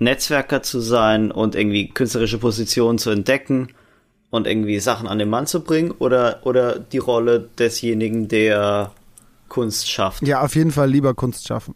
Netzwerker zu sein und irgendwie künstlerische Positionen zu entdecken und irgendwie Sachen an den Mann zu bringen oder, oder die Rolle desjenigen, der Kunst schafft? Ja, auf jeden Fall lieber Kunst schaffen.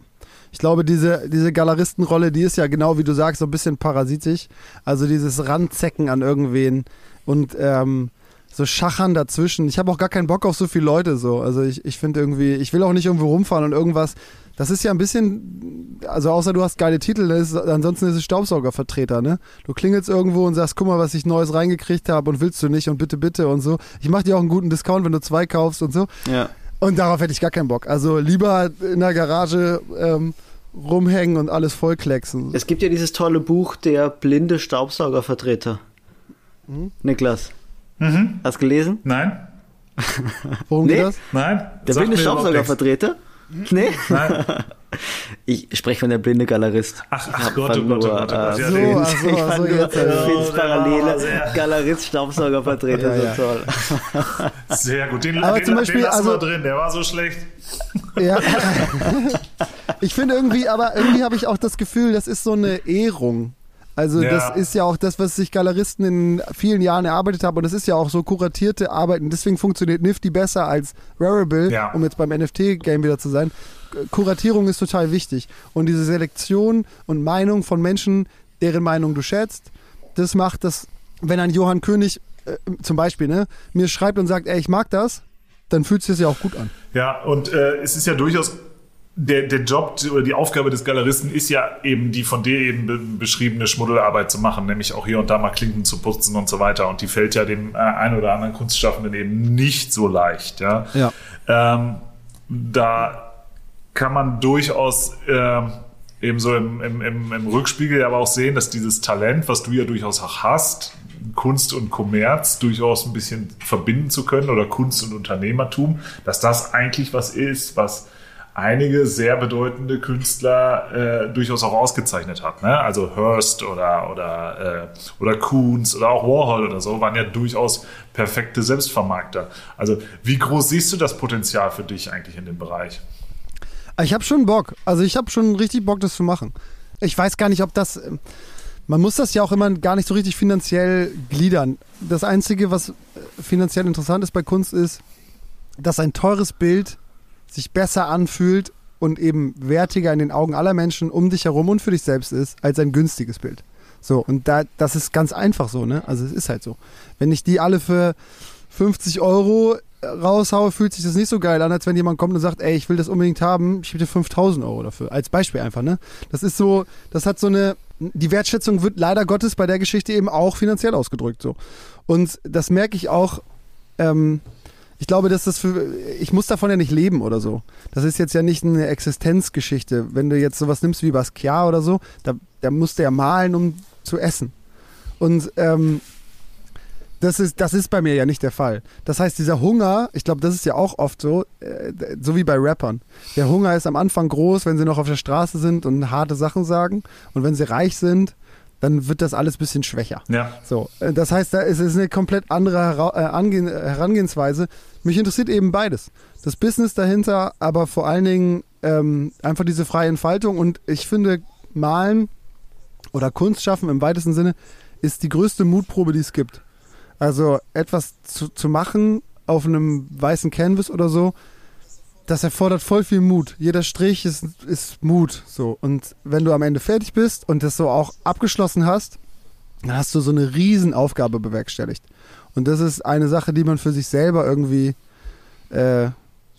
Ich glaube, diese, diese Galeristenrolle, die ist ja genau wie du sagst, so ein bisschen parasitisch. Also dieses Ranzecken an irgendwen und ähm, so Schachern dazwischen. Ich habe auch gar keinen Bock auf so viele Leute so. Also ich, ich finde irgendwie, ich will auch nicht irgendwo rumfahren und irgendwas. Das ist ja ein bisschen, also außer du hast geile Titel, ist, ansonsten ist es Staubsaugervertreter, ne? Du klingelst irgendwo und sagst, guck mal, was ich Neues reingekriegt habe und willst du nicht und bitte, bitte und so. Ich mache dir auch einen guten Discount, wenn du zwei kaufst und so. Ja. Und darauf hätte ich gar keinen Bock. Also lieber in der Garage ähm, rumhängen und alles vollklecksen. Es gibt ja dieses tolle Buch, der blinde Staubsaugervertreter. Hm? Niklas. Mhm. Hast du gelesen? Nein. Worum nee? geht das? Nein. Der blinde Staubsaugervertreter? Nee? Nein. Ich spreche von der blinde Galerist. Ach, ach Gott, oh Gott, oh Gott, oh Gott. Ja, so, ach so, ich ach so, jetzt. Fins Parallele, Galerist, Staubsaugervertreter, ja, ja. so toll. Sehr gut, den, Aber den, zum Beispiel, den lassen also, wir drin, der war so schlecht. Ja. ich finde irgendwie, aber irgendwie habe ich auch das Gefühl, das ist so eine Ehrung. Also ja. das ist ja auch das, was sich Galeristen in vielen Jahren erarbeitet haben und das ist ja auch so kuratierte Arbeiten. Deswegen funktioniert Nifty besser als Rarible, ja. um jetzt beim NFT-Game wieder zu sein. Kuratierung ist total wichtig und diese Selektion und Meinung von Menschen, deren Meinung du schätzt, das macht das, wenn ein Johann König äh, zum Beispiel ne, mir schreibt und sagt, ey, ich mag das, dann fühlt es sich ja auch gut an. Ja, und äh, es ist ja durchaus der, der Job oder die Aufgabe des Galeristen ist ja eben die von dir eben be beschriebene Schmuddelarbeit zu machen, nämlich auch hier und da mal Klinken zu putzen und so weiter. Und die fällt ja dem äh, einen oder anderen Kunstschaffenden eben nicht so leicht. Ja. Ja. Ähm, da kann man durchaus äh, eben so im, im, im, im Rückspiegel aber auch sehen, dass dieses Talent, was du ja durchaus auch hast, Kunst und Kommerz durchaus ein bisschen verbinden zu können oder Kunst und Unternehmertum, dass das eigentlich was ist, was einige sehr bedeutende Künstler äh, durchaus auch ausgezeichnet hat. Ne? Also Hearst oder, oder, äh, oder Koons oder auch Warhol oder so waren ja durchaus perfekte Selbstvermarkter. Also wie groß siehst du das Potenzial für dich eigentlich in dem Bereich? Ich habe schon Bock. Also ich habe schon richtig Bock, das zu machen. Ich weiß gar nicht, ob das. Man muss das ja auch immer gar nicht so richtig finanziell gliedern. Das Einzige, was finanziell interessant ist bei Kunst, ist, dass ein teures Bild sich besser anfühlt und eben wertiger in den Augen aller Menschen um dich herum und für dich selbst ist, als ein günstiges Bild. So, und da, das ist ganz einfach so, ne? Also es ist halt so. Wenn ich die alle für 50 Euro raushaue, fühlt sich das nicht so geil an, als wenn jemand kommt und sagt, ey, ich will das unbedingt haben, ich bitte 5000 Euro dafür. Als Beispiel einfach, ne? Das ist so, das hat so eine, die Wertschätzung wird leider Gottes bei der Geschichte eben auch finanziell ausgedrückt, so. Und das merke ich auch, ähm, ich glaube, dass das für, ich muss davon ja nicht leben oder so. Das ist jetzt ja nicht eine Existenzgeschichte. Wenn du jetzt sowas nimmst wie Basquiat oder so, da, da musst du ja malen, um zu essen. Und ähm, das ist, das ist bei mir ja nicht der Fall. Das heißt, dieser Hunger, ich glaube, das ist ja auch oft so, äh, so wie bei Rappern. Der Hunger ist am Anfang groß, wenn sie noch auf der Straße sind und harte Sachen sagen. Und wenn sie reich sind, dann wird das alles ein bisschen schwächer. Ja. So, äh, das heißt, da ist es eine komplett andere äh, Herangehensweise. Mich interessiert eben beides. Das Business dahinter, aber vor allen Dingen ähm, einfach diese freie Entfaltung. Und ich finde, Malen oder Kunst schaffen im weitesten Sinne ist die größte Mutprobe, die es gibt. Also etwas zu, zu machen auf einem weißen Canvas oder so, das erfordert voll viel Mut. Jeder Strich ist, ist Mut. So. Und wenn du am Ende fertig bist und das so auch abgeschlossen hast, dann hast du so eine Riesenaufgabe bewerkstelligt. Und das ist eine Sache, die man für sich selber irgendwie äh,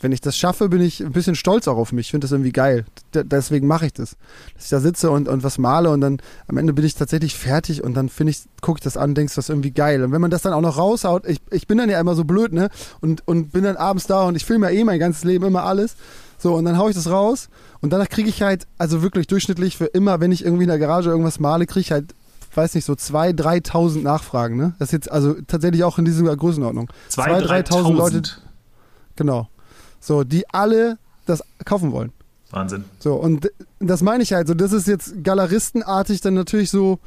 wenn ich das schaffe, bin ich ein bisschen stolz auch auf mich. Ich finde das irgendwie geil. D deswegen mache ich das. Dass ich da sitze und, und was male und dann am Ende bin ich tatsächlich fertig und dann finde ich, gucke ich das an, denkst, das ist irgendwie geil. Und wenn man das dann auch noch raushaut, ich, ich bin dann ja immer so blöd, ne? Und, und bin dann abends da und ich filme ja eh mein ganzes Leben immer alles. So, und dann haue ich das raus und danach kriege ich halt, also wirklich durchschnittlich für immer, wenn ich irgendwie in der Garage irgendwas male, kriege ich halt weiß nicht, so 2.000, 3.000 Nachfragen. Ne? Das ist jetzt also tatsächlich auch in dieser Größenordnung. 2.000, 3.000 Leute. Genau. So, die alle das kaufen wollen. Wahnsinn. So, und das meine ich halt so. Das ist jetzt galeristenartig dann natürlich so.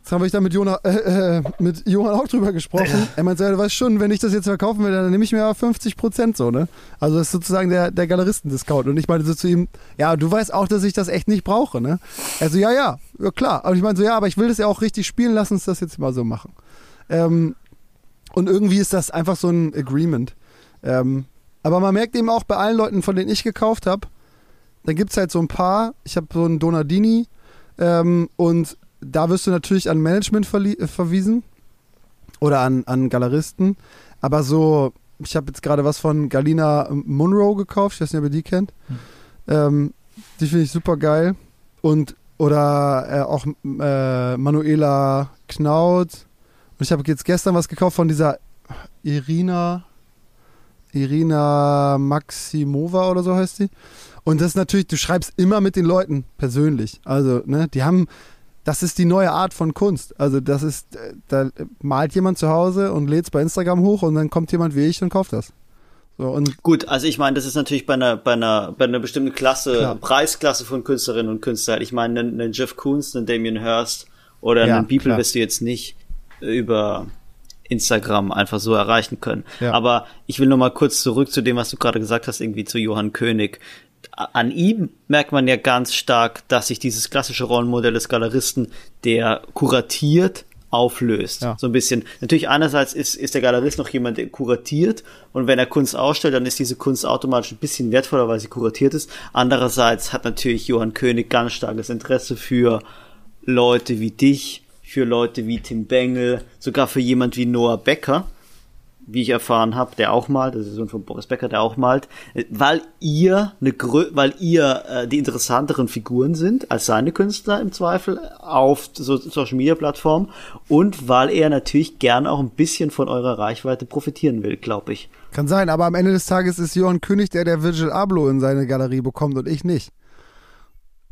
Jetzt habe ich da mit, Jona, äh, äh, mit Johann auch drüber gesprochen. Er meinte, ja, du weißt schon, wenn ich das jetzt verkaufen will, dann nehme ich mir ja 50 Prozent so, ne? Also das ist sozusagen der, der Galeristen-Discount. Und ich meinte so zu ihm, ja, du weißt auch, dass ich das echt nicht brauche, ne? Also ja, ja, ja klar. Aber ich meine so, ja, aber ich will das ja auch richtig spielen, lass uns das jetzt mal so machen. Ähm, und irgendwie ist das einfach so ein Agreement. Ähm, aber man merkt eben auch bei allen Leuten, von denen ich gekauft habe, da gibt es halt so ein paar. Ich habe so einen Donardini ähm, und da wirst du natürlich an Management äh, verwiesen oder an, an Galeristen. Aber so, ich habe jetzt gerade was von Galina Munro gekauft. Ich weiß nicht, ob ihr die kennt. Hm. Ähm, die finde ich super geil. Und oder äh, auch äh, Manuela Knaut. Und ich habe jetzt gestern was gekauft von dieser Irina Irina Maximova oder so heißt sie. Und das ist natürlich, du schreibst immer mit den Leuten persönlich. Also, ne, die haben, das ist die neue Art von Kunst. Also, das ist, äh, da malt jemand zu Hause und lädt es bei Instagram hoch und dann kommt jemand wie ich und kauft das. So, und Gut, also ich meine, das ist natürlich bei einer, bei einer, bei einer bestimmten Klasse, klar. Preisklasse von Künstlerinnen und Künstlern. Ich meine, einen, einen Jeff Koons, einen Damien Hirst oder einen People wirst du jetzt nicht über Instagram einfach so erreichen können. Ja. Aber ich will noch mal kurz zurück zu dem, was du gerade gesagt hast, irgendwie zu Johann König. An ihm merkt man ja ganz stark, dass sich dieses klassische Rollenmodell des Galeristen, der kuratiert, auflöst. Ja. So ein bisschen. Natürlich einerseits ist, ist der Galerist noch jemand, der kuratiert und wenn er Kunst ausstellt, dann ist diese Kunst automatisch ein bisschen wertvoller, weil sie kuratiert ist. Andererseits hat natürlich Johann König ganz starkes Interesse für Leute wie dich, für Leute wie Tim Bengel, sogar für jemand wie Noah Becker, wie ich erfahren habe, der auch malt, das ist so ein von Boris Becker, der auch malt, weil ihr eine Grö weil ihr äh, die interessanteren Figuren sind als seine Künstler im Zweifel auf so Social Media Plattformen und weil er natürlich gern auch ein bisschen von eurer Reichweite profitieren will, glaube ich. Kann sein, aber am Ende des Tages ist Johann König der, der Virgil Abloh in seine Galerie bekommt und ich nicht.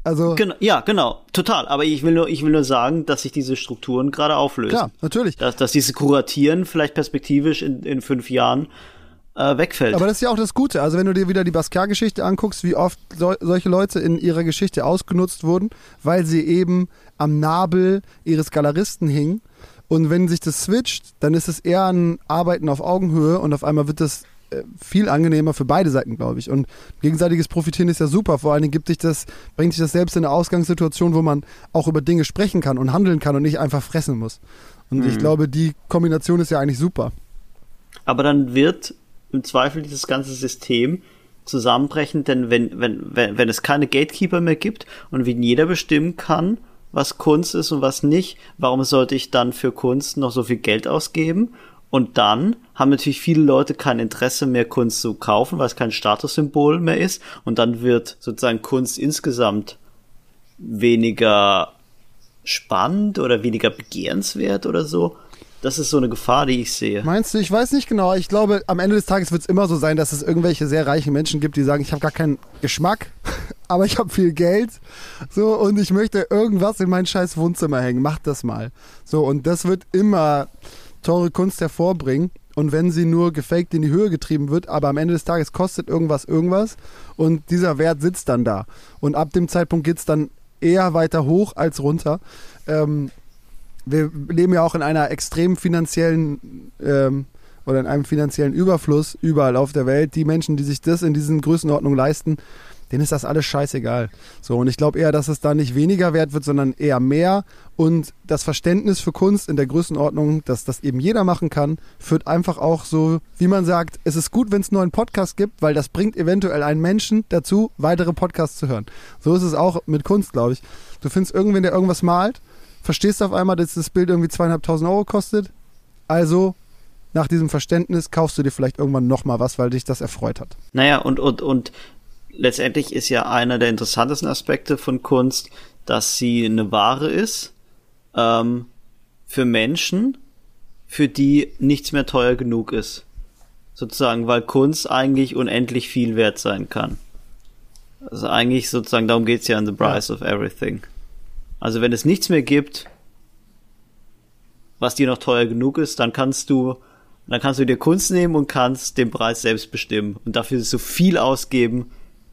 Also genau, ja, genau, total. Aber ich will nur, ich will nur sagen, dass sich diese Strukturen gerade auflösen. Klar, natürlich. Dass, dass diese Kuratieren vielleicht perspektivisch in, in fünf Jahren äh, wegfällt. Aber das ist ja auch das Gute. Also wenn du dir wieder die Basquiat-Geschichte anguckst, wie oft so, solche Leute in ihrer Geschichte ausgenutzt wurden, weil sie eben am Nabel ihres Galeristen hingen. Und wenn sich das switcht, dann ist es eher ein Arbeiten auf Augenhöhe und auf einmal wird das viel angenehmer für beide Seiten, glaube ich. Und gegenseitiges Profitieren ist ja super. Vor allen Dingen gibt dich das, bringt dich das selbst in eine Ausgangssituation, wo man auch über Dinge sprechen kann und handeln kann und nicht einfach fressen muss. Und mhm. ich glaube, die Kombination ist ja eigentlich super. Aber dann wird im Zweifel dieses ganze System zusammenbrechen, denn wenn, wenn, wenn, wenn es keine Gatekeeper mehr gibt und wenn jeder bestimmen kann, was Kunst ist und was nicht, warum sollte ich dann für Kunst noch so viel Geld ausgeben? Und dann haben natürlich viele Leute kein Interesse mehr, Kunst zu kaufen, weil es kein Statussymbol mehr ist. Und dann wird sozusagen Kunst insgesamt weniger spannend oder weniger begehrenswert oder so. Das ist so eine Gefahr, die ich sehe. Meinst du? Ich weiß nicht genau. Ich glaube, am Ende des Tages wird es immer so sein, dass es irgendwelche sehr reichen Menschen gibt, die sagen, ich habe gar keinen Geschmack, aber ich habe viel Geld. So, und ich möchte irgendwas in mein scheiß Wohnzimmer hängen. Mach das mal. So, und das wird immer teure Kunst hervorbringen. Und wenn sie nur gefaked in die Höhe getrieben wird, aber am Ende des Tages kostet irgendwas irgendwas und dieser Wert sitzt dann da. Und ab dem Zeitpunkt geht es dann eher weiter hoch als runter. Ähm, wir leben ja auch in einer extrem finanziellen ähm, oder in einem finanziellen Überfluss überall auf der Welt. Die Menschen, die sich das in diesen Größenordnungen leisten, denen ist das alles scheißegal. So, und ich glaube eher, dass es da nicht weniger wert wird, sondern eher mehr. Und das Verständnis für Kunst in der Größenordnung, dass das eben jeder machen kann, führt einfach auch so, wie man sagt, es ist gut, wenn es nur einen Podcast gibt, weil das bringt eventuell einen Menschen dazu, weitere Podcasts zu hören. So ist es auch mit Kunst, glaube ich. Du findest irgendwen, der irgendwas malt, verstehst auf einmal, dass das Bild irgendwie zweieinhalbtausend Euro kostet. Also nach diesem Verständnis kaufst du dir vielleicht irgendwann nochmal was, weil dich das erfreut hat. Naja, und, und, und letztendlich ist ja einer der interessantesten Aspekte von Kunst, dass sie eine Ware ist ähm, für Menschen, für die nichts mehr teuer genug ist. Sozusagen, weil Kunst eigentlich unendlich viel wert sein kann. Also eigentlich sozusagen, darum geht's ja in The Price ja. of Everything. Also wenn es nichts mehr gibt, was dir noch teuer genug ist, dann kannst du, dann kannst du dir Kunst nehmen und kannst den Preis selbst bestimmen und dafür so viel ausgeben,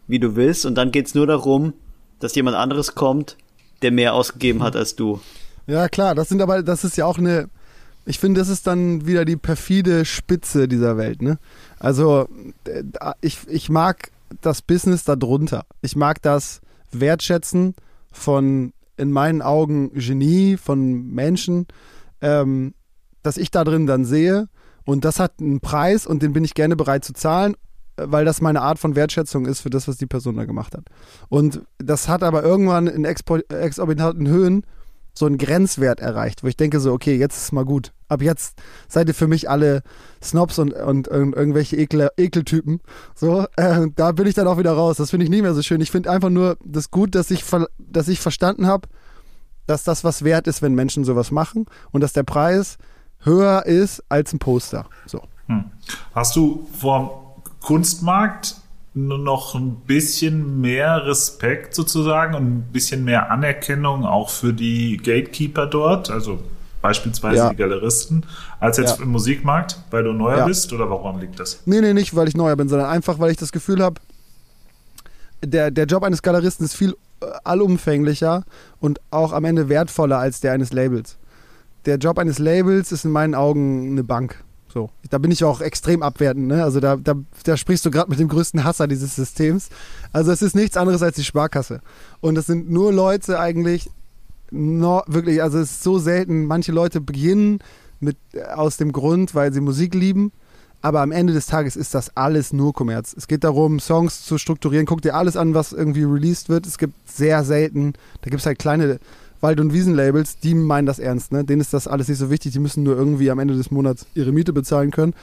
wie du willst. Und dann geht's nur darum, dass jemand anderes kommt, der mehr ausgegeben hat als du. Ja, klar, das sind aber, das ist ja auch eine, ich finde, das ist dann wieder die perfide Spitze dieser Welt, ne? Also, äh, ich, ich mag das Business darunter. Ich mag das Wertschätzen von, in meinen Augen, Genie, von Menschen, ähm, dass ich da drin dann sehe. Und das hat einen Preis und den bin ich gerne bereit zu zahlen weil das meine Art von Wertschätzung ist für das, was die Person da gemacht hat. Und das hat aber irgendwann in exorbitanten Höhen so einen Grenzwert erreicht, wo ich denke so, okay, jetzt ist mal gut. Ab jetzt seid ihr für mich alle Snobs und, und, und irgendwelche Ekel, Ekeltypen. So, äh, da bin ich dann auch wieder raus. Das finde ich nicht mehr so schön. Ich finde einfach nur das gut, dass ich, dass ich verstanden habe, dass das was wert ist, wenn Menschen sowas machen und dass der Preis höher ist als ein Poster. So. Hm. Hast du vor Kunstmarkt noch ein bisschen mehr Respekt sozusagen und ein bisschen mehr Anerkennung auch für die Gatekeeper dort, also beispielsweise ja. die Galeristen, als jetzt ja. im Musikmarkt, weil du neuer ja. bist oder warum liegt das? Nee, nee, nicht, weil ich neuer bin, sondern einfach, weil ich das Gefühl habe, der, der Job eines Galeristen ist viel äh, allumfänglicher und auch am Ende wertvoller als der eines Labels. Der Job eines Labels ist in meinen Augen eine Bank. So, da bin ich auch extrem abwertend. Ne? Also da, da, da sprichst du gerade mit dem größten Hasser dieses Systems. Also es ist nichts anderes als die Sparkasse. Und es sind nur Leute eigentlich, no, wirklich, also es ist so selten. Manche Leute beginnen mit, äh, aus dem Grund, weil sie Musik lieben. Aber am Ende des Tages ist das alles nur Kommerz. Es geht darum, Songs zu strukturieren. Guck dir alles an, was irgendwie released wird. Es gibt sehr selten, da gibt es halt kleine Wald- und Wiesenlabels, die meinen das ernst, ne? Denen ist das alles nicht so wichtig, die müssen nur irgendwie am Ende des Monats ihre Miete bezahlen können.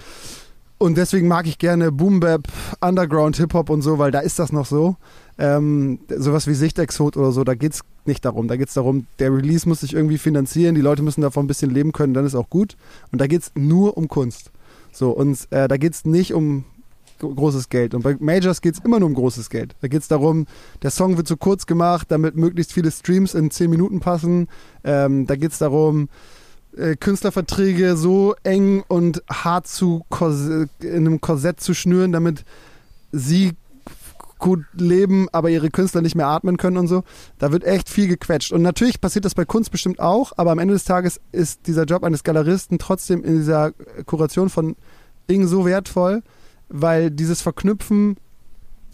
Und deswegen mag ich gerne Boom Bap, Underground, Hip-Hop und so, weil da ist das noch so. Ähm, sowas wie Sichtexot oder so, da geht es nicht darum. Da geht es darum, der Release muss sich irgendwie finanzieren, die Leute müssen davon ein bisschen leben können, dann ist auch gut. Und da geht es nur um Kunst. So, und äh, da geht es nicht um großes Geld. Und bei Majors geht es immer nur um großes Geld. Da geht es darum, der Song wird zu kurz gemacht, damit möglichst viele Streams in 10 Minuten passen. Ähm, da geht es darum, äh, Künstlerverträge so eng und hart zu in einem Korsett zu schnüren, damit sie gut leben, aber ihre Künstler nicht mehr atmen können und so. Da wird echt viel gequetscht. Und natürlich passiert das bei Kunst bestimmt auch, aber am Ende des Tages ist dieser Job eines Galeristen trotzdem in dieser Kuration von Dingen so wertvoll, weil dieses Verknüpfen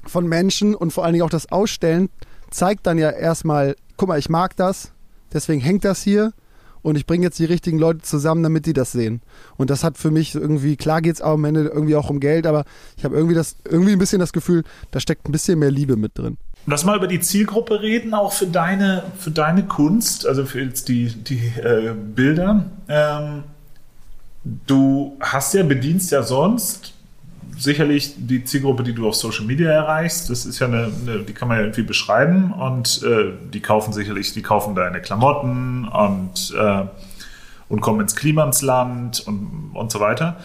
von Menschen und vor allen Dingen auch das Ausstellen zeigt dann ja erstmal, guck mal, ich mag das, deswegen hängt das hier und ich bringe jetzt die richtigen Leute zusammen, damit die das sehen. Und das hat für mich irgendwie, klar geht es am Ende irgendwie auch um Geld, aber ich habe irgendwie irgendwie ein bisschen das Gefühl, da steckt ein bisschen mehr Liebe mit drin. Lass mal über die Zielgruppe reden, auch für deine, für deine Kunst, also für jetzt die, die äh, Bilder. Ähm, du hast ja, bedienst ja sonst sicherlich die Zielgruppe, die du auf Social Media erreichst, das ist ja eine, eine die kann man ja irgendwie beschreiben und äh, die kaufen sicherlich, die kaufen deine Klamotten und, äh, und kommen ins Klimansland und, und so weiter.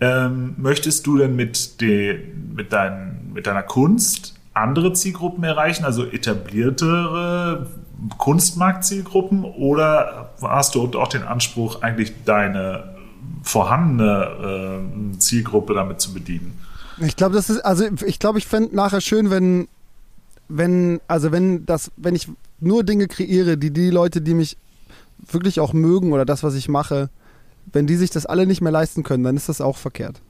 Ähm, möchtest du denn mit, de, mit, dein, mit deiner Kunst andere Zielgruppen erreichen, also etabliertere Kunstmarktzielgruppen oder hast du auch den Anspruch, eigentlich deine vorhandene äh, Zielgruppe damit zu bedienen. Ich glaube, das ist, also ich glaube, ich fände nachher schön, wenn, wenn, also wenn das, wenn ich nur Dinge kreiere, die die Leute, die mich wirklich auch mögen oder das, was ich mache, wenn die sich das alle nicht mehr leisten können, dann ist das auch verkehrt.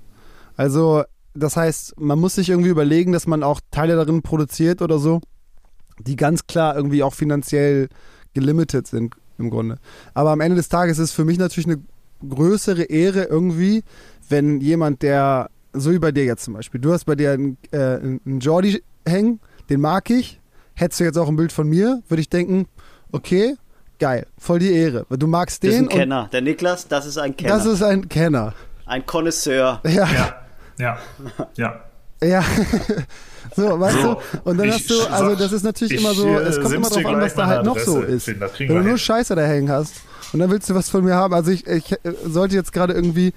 Also, das heißt, man muss sich irgendwie überlegen, dass man auch Teile darin produziert oder so, die ganz klar irgendwie auch finanziell gelimitet sind im Grunde. Aber am Ende des Tages ist für mich natürlich eine größere Ehre irgendwie, wenn jemand, der, so wie bei dir jetzt zum Beispiel, du hast bei dir einen, äh, einen Jordi hängen, den mag ich, hättest du jetzt auch ein Bild von mir, würde ich denken, okay, geil, voll die Ehre. Du magst den. Das ist ein Kenner. Der Niklas, das ist ein Kenner. Das ist ein Kenner. Ein Connoisseur. Ja. Ja. Ja. ja. Ja, so, weißt so, du? Und dann hast du, also das ist natürlich ich, immer so, es kommt immer drauf an, was da halt noch so ist. Wenn du nur Scheiße da hängen hast, und dann willst du was von mir haben. Also ich, ich sollte jetzt gerade irgendwie,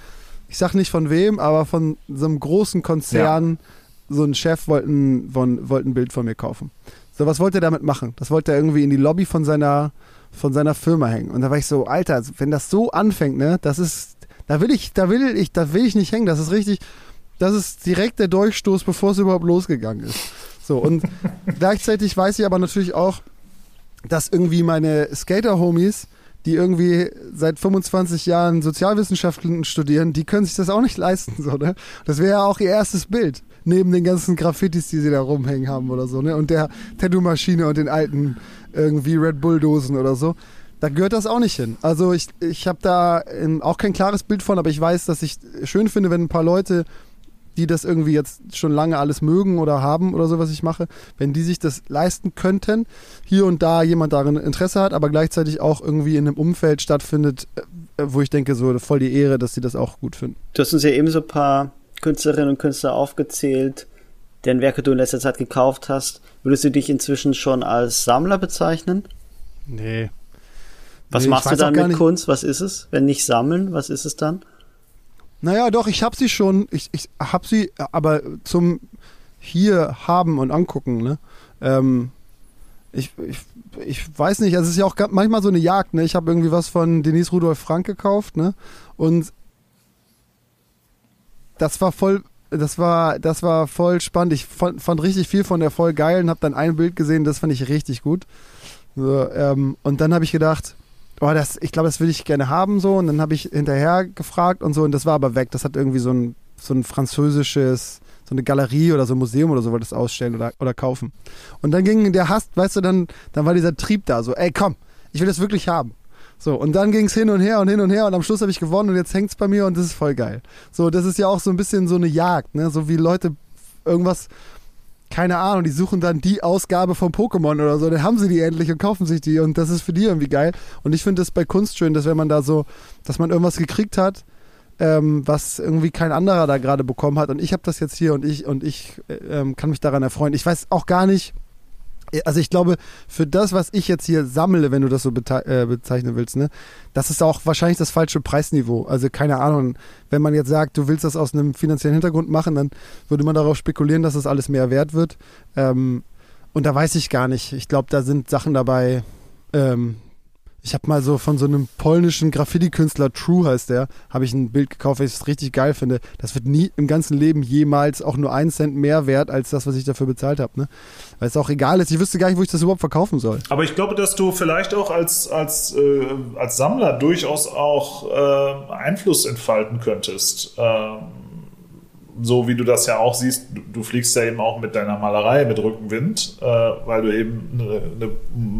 ich sag nicht von wem, aber von so einem großen Konzern, ja. so ein Chef wollte ein, wollte ein Bild von mir kaufen. So, was wollte er damit machen? Das wollte er irgendwie in die Lobby von seiner, von seiner Firma hängen. Und da war ich so, Alter, wenn das so anfängt, ne, das ist, da will ich, da will ich, da will ich nicht hängen. Das ist richtig, das ist direkt der Durchstoß, bevor es überhaupt losgegangen ist. So, und gleichzeitig weiß ich aber natürlich auch, dass irgendwie meine Skater-Homies die irgendwie seit 25 Jahren Sozialwissenschaften studieren, die können sich das auch nicht leisten. So, ne? Das wäre ja auch ihr erstes Bild, neben den ganzen Graffitis, die sie da rumhängen haben oder so, ne? Und der Tattoo-Maschine und den alten irgendwie Red Bull-Dosen oder so. Da gehört das auch nicht hin. Also ich, ich habe da auch kein klares Bild von, aber ich weiß, dass ich schön finde, wenn ein paar Leute die das irgendwie jetzt schon lange alles mögen oder haben oder so, was ich mache, wenn die sich das leisten könnten, hier und da jemand darin Interesse hat, aber gleichzeitig auch irgendwie in einem Umfeld stattfindet, äh, wo ich denke, so voll die Ehre, dass sie das auch gut finden. Du hast uns ja eben so ein paar Künstlerinnen und Künstler aufgezählt, deren Werke du in letzter Zeit gekauft hast. Würdest du dich inzwischen schon als Sammler bezeichnen? Nee. Was nee, machst du dann mit Kunst? Was ist es? Wenn nicht sammeln, was ist es dann? Naja, doch, ich habe sie schon, ich, ich habe sie, aber zum hier haben und angucken, ne? Ähm, ich, ich, ich weiß nicht, also es ist ja auch manchmal so eine Jagd, ne? Ich habe irgendwie was von Denise Rudolf Frank gekauft, ne? Und das war voll, das war, das war voll spannend. Ich fand, fand richtig viel von der voll geil und habe dann ein Bild gesehen, das fand ich richtig gut. So, ähm, und dann habe ich gedacht, oh, das, ich glaube, das will ich gerne haben so. Und dann habe ich hinterher gefragt und so und das war aber weg. Das hat irgendwie so ein, so ein französisches, so eine Galerie oder so ein Museum oder so wollte das ausstellen oder, oder kaufen. Und dann ging der Hass, weißt du, dann, dann war dieser Trieb da, so, ey, komm, ich will das wirklich haben. So, und dann ging es hin und her und hin und her und am Schluss habe ich gewonnen und jetzt hängt es bei mir und das ist voll geil. So, das ist ja auch so ein bisschen so eine Jagd, ne? So wie Leute irgendwas keine Ahnung, die suchen dann die Ausgabe von Pokémon oder so, dann haben sie die endlich und kaufen sich die und das ist für die irgendwie geil. Und ich finde das bei Kunst schön, dass wenn man da so, dass man irgendwas gekriegt hat, ähm, was irgendwie kein anderer da gerade bekommen hat und ich habe das jetzt hier und ich und ich äh, ähm, kann mich daran erfreuen. Ich weiß auch gar nicht, also ich glaube, für das, was ich jetzt hier sammle, wenn du das so äh, bezeichnen willst, ne, das ist auch wahrscheinlich das falsche Preisniveau. Also keine Ahnung, wenn man jetzt sagt, du willst das aus einem finanziellen Hintergrund machen, dann würde man darauf spekulieren, dass das alles mehr wert wird. Ähm, und da weiß ich gar nicht. Ich glaube, da sind Sachen dabei, ähm, ich habe mal so von so einem polnischen Graffiti-Künstler, True heißt der, habe ich ein Bild gekauft, weil ich es richtig geil finde. Das wird nie im ganzen Leben jemals auch nur einen Cent mehr wert als das, was ich dafür bezahlt habe. Ne? Weil es auch egal ist. Ich wüsste gar nicht, wo ich das überhaupt verkaufen soll. Aber ich glaube, dass du vielleicht auch als, als, äh, als Sammler durchaus auch äh, Einfluss entfalten könntest. Ähm so wie du das ja auch siehst, du, du, fliegst ja eben auch mit deiner Malerei mit Rückenwind, äh, weil du eben eine, eine,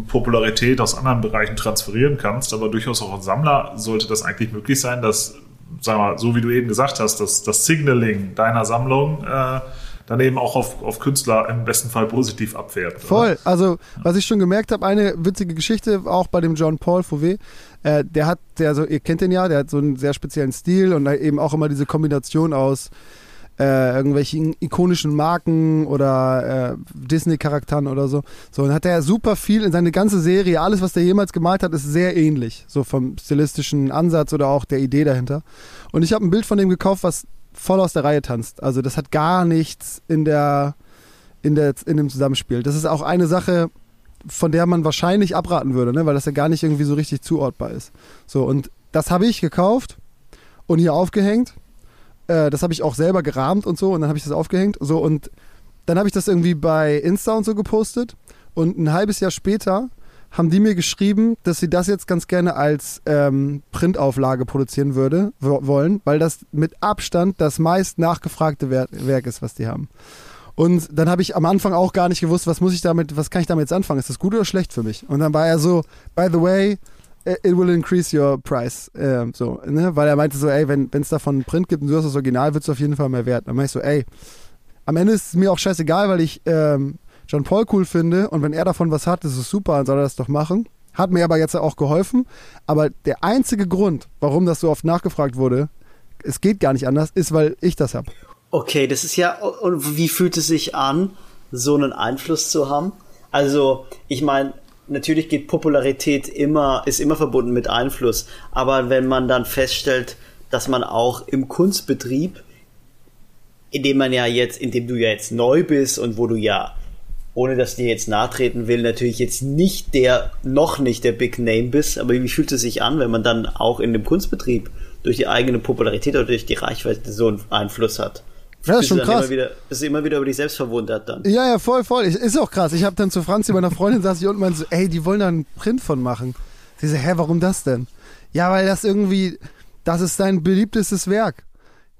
Popularität aus anderen Bereichen transferieren kannst, aber durchaus auch als Sammler sollte das eigentlich möglich sein, dass, sag mal, so wie du eben gesagt hast, dass das Signaling deiner Sammlung äh, dann eben auch auf, auf Künstler im besten Fall positiv abfährt. Voll. Oder? Also, was ich schon gemerkt habe, eine witzige Geschichte auch bei dem John Paul Fauvet. Äh, der hat, der so, ihr kennt den ja, der hat so einen sehr speziellen Stil und eben auch immer diese Kombination aus äh, irgendwelchen ikonischen Marken oder äh, Disney-Charakteren oder so. So, und hat er super viel in seine ganze Serie, alles, was der jemals gemalt hat, ist sehr ähnlich. So vom stilistischen Ansatz oder auch der Idee dahinter. Und ich habe ein Bild von dem gekauft, was voll aus der Reihe tanzt. Also das hat gar nichts in der, in der, in dem Zusammenspiel. Das ist auch eine Sache, von der man wahrscheinlich abraten würde, ne? weil das ja gar nicht irgendwie so richtig zuortbar ist. So, und das habe ich gekauft und hier aufgehängt äh, das habe ich auch selber gerahmt und so und dann habe ich das aufgehängt. So und dann habe ich das irgendwie bei Insta und so gepostet. Und ein halbes Jahr später haben die mir geschrieben, dass sie das jetzt ganz gerne als ähm, Printauflage produzieren würde, wollen, weil das mit Abstand das meist nachgefragte Werk, ist, was die haben. Und dann habe ich am Anfang auch gar nicht gewusst, was muss ich damit, was kann ich damit jetzt anfangen? Ist das gut oder schlecht für mich? Und dann war er so, by the way, it will increase your price. Äh, so, ne? Weil er meinte so, ey, wenn es davon Print gibt und du hast das Original, wird es auf jeden Fall mehr wert. Dann meinte ich so, ey, am Ende ist es mir auch scheißegal, weil ich ähm, John Paul cool finde und wenn er davon was hat, ist es super, dann soll er das doch machen. Hat mir aber jetzt auch geholfen. Aber der einzige Grund, warum das so oft nachgefragt wurde, es geht gar nicht anders, ist, weil ich das habe. Okay, das ist ja, und wie fühlt es sich an, so einen Einfluss zu haben? Also, ich meine, natürlich geht Popularität immer, ist immer verbunden mit Einfluss. Aber wenn man dann feststellt, dass man auch im Kunstbetrieb, in dem man ja jetzt, in dem du ja jetzt neu bist und wo du ja, ohne dass dir jetzt nahtreten will, natürlich jetzt nicht der, noch nicht der Big Name bist, aber wie fühlt es sich an, wenn man dann auch in dem Kunstbetrieb durch die eigene Popularität oder durch die Reichweite so einen Einfluss hat? Ja, das ist schon krass. Immer wieder, bist du immer wieder über dich selbst verwundert dann. Ja, ja, voll, voll. Ist auch krass. Ich habe dann zu Franzi, meiner Freundin, saß ich unten und meinte so, ey, die wollen da einen Print von machen. Sie so, hä, warum das denn? Ja, weil das irgendwie, das ist dein beliebtestes Werk.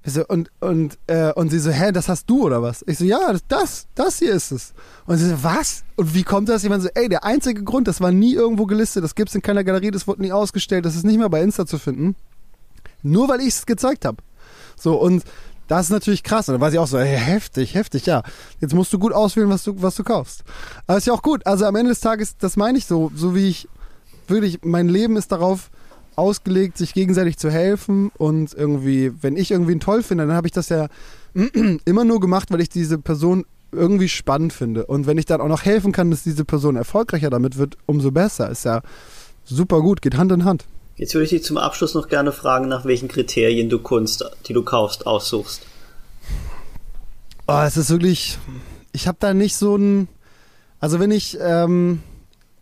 So, und, und, äh, und sie so, hä, das hast du oder was? Ich so, ja, das, das hier ist es. Und sie so, was? Und wie kommt das? Ich meine so, ey, der einzige Grund, das war nie irgendwo gelistet, das gibt's in keiner Galerie, das wurde nie ausgestellt, das ist nicht mehr bei Insta zu finden. Nur weil ich es gezeigt habe. So, und das ist natürlich krass. Und dann weiß ich auch so, hey, heftig, heftig, ja. Jetzt musst du gut auswählen, was du, was du kaufst. Aber ist ja auch gut. Also am Ende des Tages, das meine ich so, so wie ich wirklich, mein Leben ist darauf ausgelegt, sich gegenseitig zu helfen und irgendwie, wenn ich irgendwie einen toll finde, dann habe ich das ja immer nur gemacht, weil ich diese Person irgendwie spannend finde. Und wenn ich dann auch noch helfen kann, dass diese Person erfolgreicher damit wird, umso besser. Ist ja super gut, geht Hand in Hand. Jetzt würde ich dich zum Abschluss noch gerne fragen, nach welchen Kriterien du Kunst, die du kaufst, aussuchst. Oh, es ist wirklich. Ich habe da nicht so ein. Also wenn ich ähm,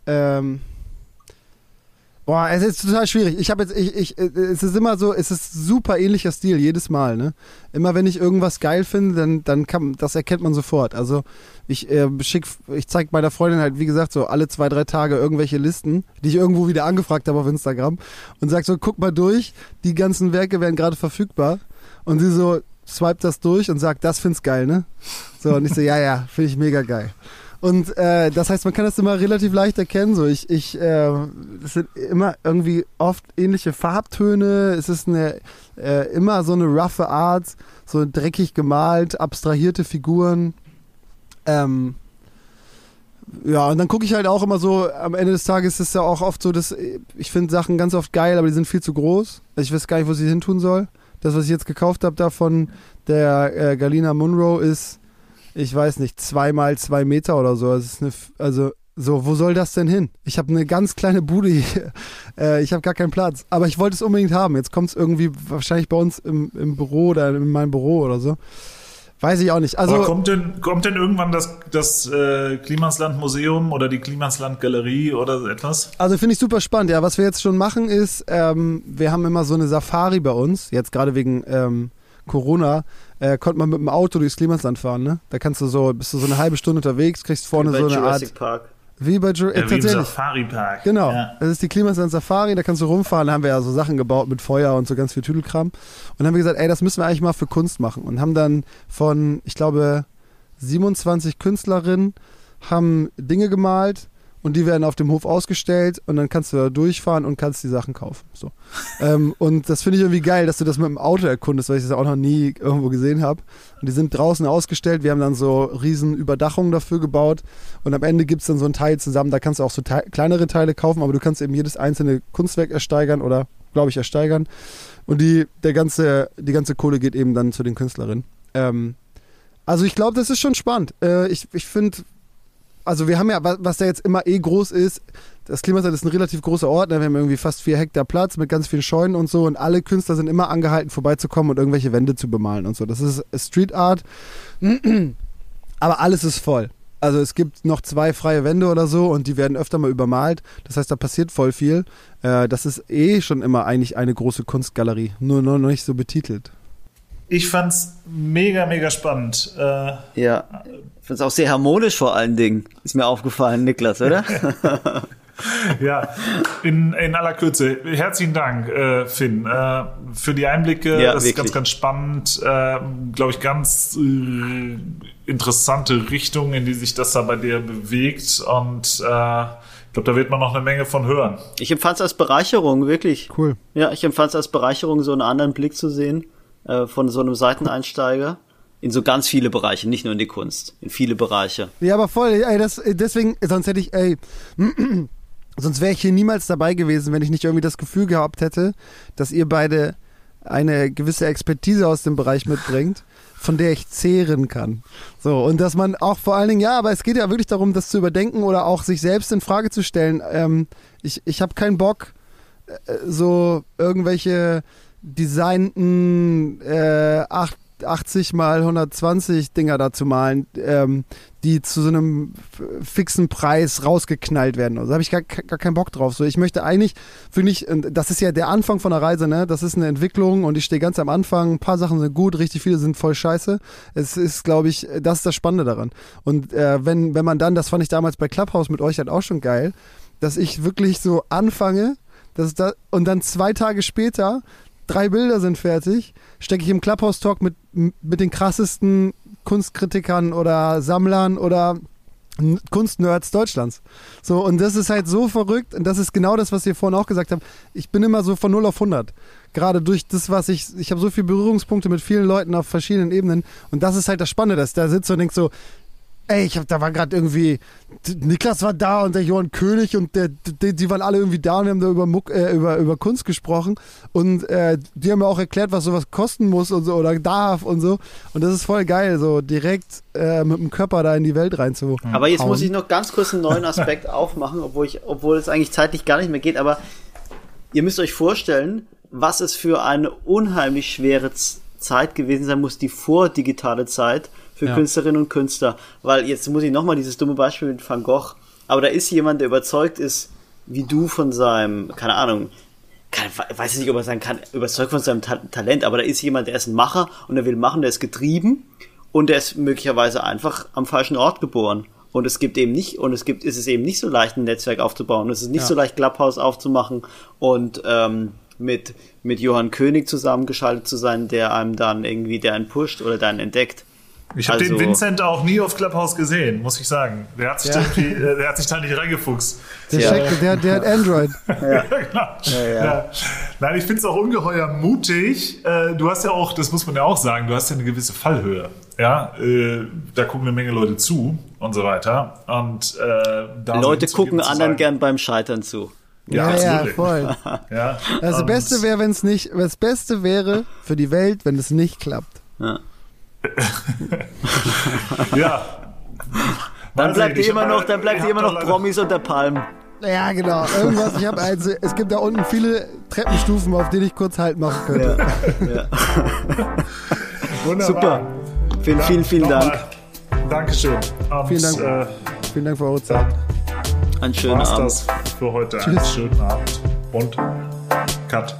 ähm, Boah, es ist total schwierig. Ich habe jetzt, ich, ich, es ist immer so, es ist super ähnlicher Stil jedes Mal. Ne? Immer wenn ich irgendwas geil finde, dann, dann kann, das erkennt man sofort. Also ich äh, schick, ich zeige meiner Freundin halt, wie gesagt, so alle zwei drei Tage irgendwelche Listen, die ich irgendwo wieder angefragt habe auf Instagram und sag so, guck mal durch, die ganzen Werke werden gerade verfügbar und sie so swipe das durch und sagt, das find's geil, ne? So und ich so, ja, ja, finde ich mega geil. Und äh, das heißt, man kann das immer relativ leicht erkennen. So, ich, ich, äh, es sind immer irgendwie oft ähnliche Farbtöne. Es ist eine äh, immer so eine roughe Art, so dreckig gemalt, abstrahierte Figuren. Ähm, ja, und dann gucke ich halt auch immer so, am Ende des Tages ist es ja auch oft so, dass ich finde Sachen ganz oft geil, aber die sind viel zu groß. Ich weiß gar nicht, wo sie hin tun soll. Das, was ich jetzt gekauft habe davon, der äh, Galina Munro, ist, ich weiß nicht, zweimal zwei Meter oder so. ist eine, also so, wo soll das denn hin? Ich habe eine ganz kleine Bude hier. Äh, ich habe gar keinen Platz. Aber ich wollte es unbedingt haben. Jetzt kommt es irgendwie wahrscheinlich bei uns im, im Büro oder in meinem Büro oder so. Weiß ich auch nicht. Also, Aber kommt denn, kommt denn irgendwann das, das äh, Klimansland Museum oder die Klimansland Galerie oder so etwas? Also finde ich super spannend. Ja, was wir jetzt schon machen ist, ähm, wir haben immer so eine Safari bei uns, jetzt gerade wegen ähm, Corona, äh, konnte man mit dem Auto durchs Klimansland fahren. Ne? Da kannst du so, bist du so eine halbe Stunde unterwegs, kriegst vorne so eine Jurassic Art. Park. Wie bei Jur Ja, äh, wie im tatsächlich. Safari Park. Genau, Ja. das ist die Klimasland Safari, da kannst du rumfahren, da haben wir ja so Sachen gebaut mit Feuer und so ganz viel Tüdelkram. Und dann haben wir gesagt, ey, das müssen wir eigentlich mal für Kunst machen. Und haben dann von, ich glaube, 27 Künstlerinnen haben Dinge gemalt und die werden auf dem Hof ausgestellt und dann kannst du da durchfahren und kannst die Sachen kaufen. So. ähm, und das finde ich irgendwie geil, dass du das mit dem Auto erkundest, weil ich das auch noch nie irgendwo gesehen habe. Und die sind draußen ausgestellt, wir haben dann so riesen Überdachungen dafür gebaut und am Ende gibt es dann so ein Teil zusammen, da kannst du auch so Te kleinere Teile kaufen, aber du kannst eben jedes einzelne Kunstwerk ersteigern oder, glaube ich, ersteigern. Und die, der ganze, die ganze Kohle geht eben dann zu den Künstlerinnen. Ähm, also ich glaube, das ist schon spannend. Äh, ich ich finde, also wir haben ja, wa- was da jetzt immer eh groß ist, das Klimasland ist ein relativ großer Ort, ne? wir haben irgendwie fast vier Hektar Platz mit ganz vielen Scheunen und so und alle Künstler sind immer angehalten, vorbeizukommen und irgendwelche Wände zu bemalen und so. Das ist Street Art, aber alles ist voll. Also es gibt noch zwei freie Wände oder so und die werden öfter mal übermalt. Das heißt, da passiert voll viel. Äh, das ist eh schon immer eigentlich eine große Kunstgalerie, nur nur noch nicht so betitelt. Ich fand's mega, mega spannend. Äh, Ja. Ich finde es auch sehr harmonisch vor allen Dingen. Ist mir aufgefallen, Niklas, oder? ja, in, in aller Kürze. Herzlichen Dank, äh, Finn, äh, für die Einblicke. Ja, das ist ganz, wirklich. ganz spannend. Äh, Glaube ich, ganz äh, interessante Richtung, in die sich das da bei dir bewegt. Und äh, ich glaube, da wird man noch eine Menge von hören. Ich empfand es als Bereicherung, wirklich. Cool. Ja, ich empfand es als Bereicherung, so einen anderen Blick zu sehen äh, von so einem Seiteneinsteiger in so ganz viele Bereiche, nicht nur in die Kunst, in viele Bereiche. Ja, aber voll, ey, das, deswegen, sonst hätte ich, ey, sonst wäre ich hier niemals dabei gewesen, wenn ich nicht irgendwie das Gefühl gehabt hätte, dass ihr beide eine gewisse Expertise aus dem Bereich mitbringt, von der ich zehren kann. So, und dass man auch vor allen Dingen, ja, aber es geht ja wirklich darum, das zu überdenken oder auch sich selbst in Frage zu stellen. Ähm, ich ich habe keinen Bock, äh, so irgendwelche designten äh, acht 80 mal 120 Dinger da zu malen, ähm, die zu so einem fixen Preis rausgeknallt werden. Also da habe ich gar, gar keinen Bock drauf. So, ich möchte eigentlich, finde ich, das ist ja der Anfang von der Reise, ne? Das ist eine Entwicklung und ich stehe ganz am Anfang. Ein paar Sachen sind gut, richtig viele sind voll scheiße. Es ist, glaube ich, das ist das Spannende daran. Und äh, wenn, wenn man dann, das fand ich damals bei Clubhouse mit euch halt auch schon geil, dass ich wirklich so anfange, dass da, und dann zwei Tage später drei Bilder sind fertig, stecke ich im Clubhouse-Talk mit, mit den krassesten Kunstkritikern oder Sammlern oder Kunstnerds Deutschlands. So, und das ist halt so verrückt und das ist genau das, was ihr vorhin auch gesagt habt. Ich bin immer so von 0 auf 100. Gerade durch das, was ich, ich habe so viele Berührungspunkte mit vielen Leuten auf verschiedenen Ebenen und das ist halt das Spannende, dass da sitzt und denkst so, Ey, ich hab, da war gerade irgendwie, Niklas war da und der Johann König und der, die, die waren alle irgendwie da und haben da über, Muck, äh, über, über Kunst gesprochen. Und äh, die haben mir auch erklärt, was sowas kosten muss und so oder darf und so. Und das ist voll geil, so direkt äh, mit dem Körper da in die Welt rein zu. Aber jetzt muss ich noch ganz kurz einen neuen Aspekt aufmachen, obwohl ich, obwohl es eigentlich zeitlich gar nicht mehr geht, aber ihr müsst euch vorstellen, was es für eine unheimlich schwere Zeit gewesen sein muss, die vordigitale Zeit für Ja. Künstlerinnen und Künstler. Weil jetzt muss ich nochmal dieses dumme Beispiel mit Van Gogh, aber da ist jemand, der überzeugt ist, wie du von seinem, keine Ahnung, kann, weiß ich nicht, ob er sagen kann, überzeugt von seinem Ta Talent, aber da ist jemand, der ist ein Macher und der will machen, der ist getrieben und der ist möglicherweise einfach am falschen Ort geboren. Und es gibt eben nicht, und es gibt, ist es eben nicht so leicht, ein Netzwerk aufzubauen. Es ist nicht Ja. so leicht, Clubhouse aufzumachen und ähm, mit, mit Johann König zusammengeschaltet zu sein, der einem dann irgendwie, der einen pusht oder der einen entdeckt. Ich habe Also- den Vincent auch nie auf Clubhouse gesehen, muss ich sagen. Der hat sich, Ja. da, äh, der hat sich da nicht reingefuchst. Der, Ja. checkt, der, der hat Android. Ja, genau. ja. Ja. Nein, ich finde es auch ungeheuer mutig. Äh, du hast ja auch, das muss man ja auch sagen, du hast ja eine gewisse Fallhöhe. Ja, äh, da gucken eine Menge Leute zu und so weiter. Und äh, da Leute gucken anderen gern beim Scheitern zu. Ja, Ja, ja, voll. Ja, Das und- Beste wäre, wenn es nicht, das Beste wäre für die Welt, wenn es nicht klappt. Ja. Ja. Dann bleibt ihr immer noch, dann bleibt ihr immer noch Promis unter Palmen. Ja, genau. Irgendwas. Ich habe also, es gibt da unten viele Treppenstufen, auf denen ich kurz Halt machen könnte. leider- Wunderbar. Super. Vielen, vielen, vielen Dank. Dankeschön. Und, Vielen Dank. Äh, Vielen Dank für eure Zeit. Einen schönen war's Abend. das für heute. Einen Tschüss. schönen Abend. Und Cut.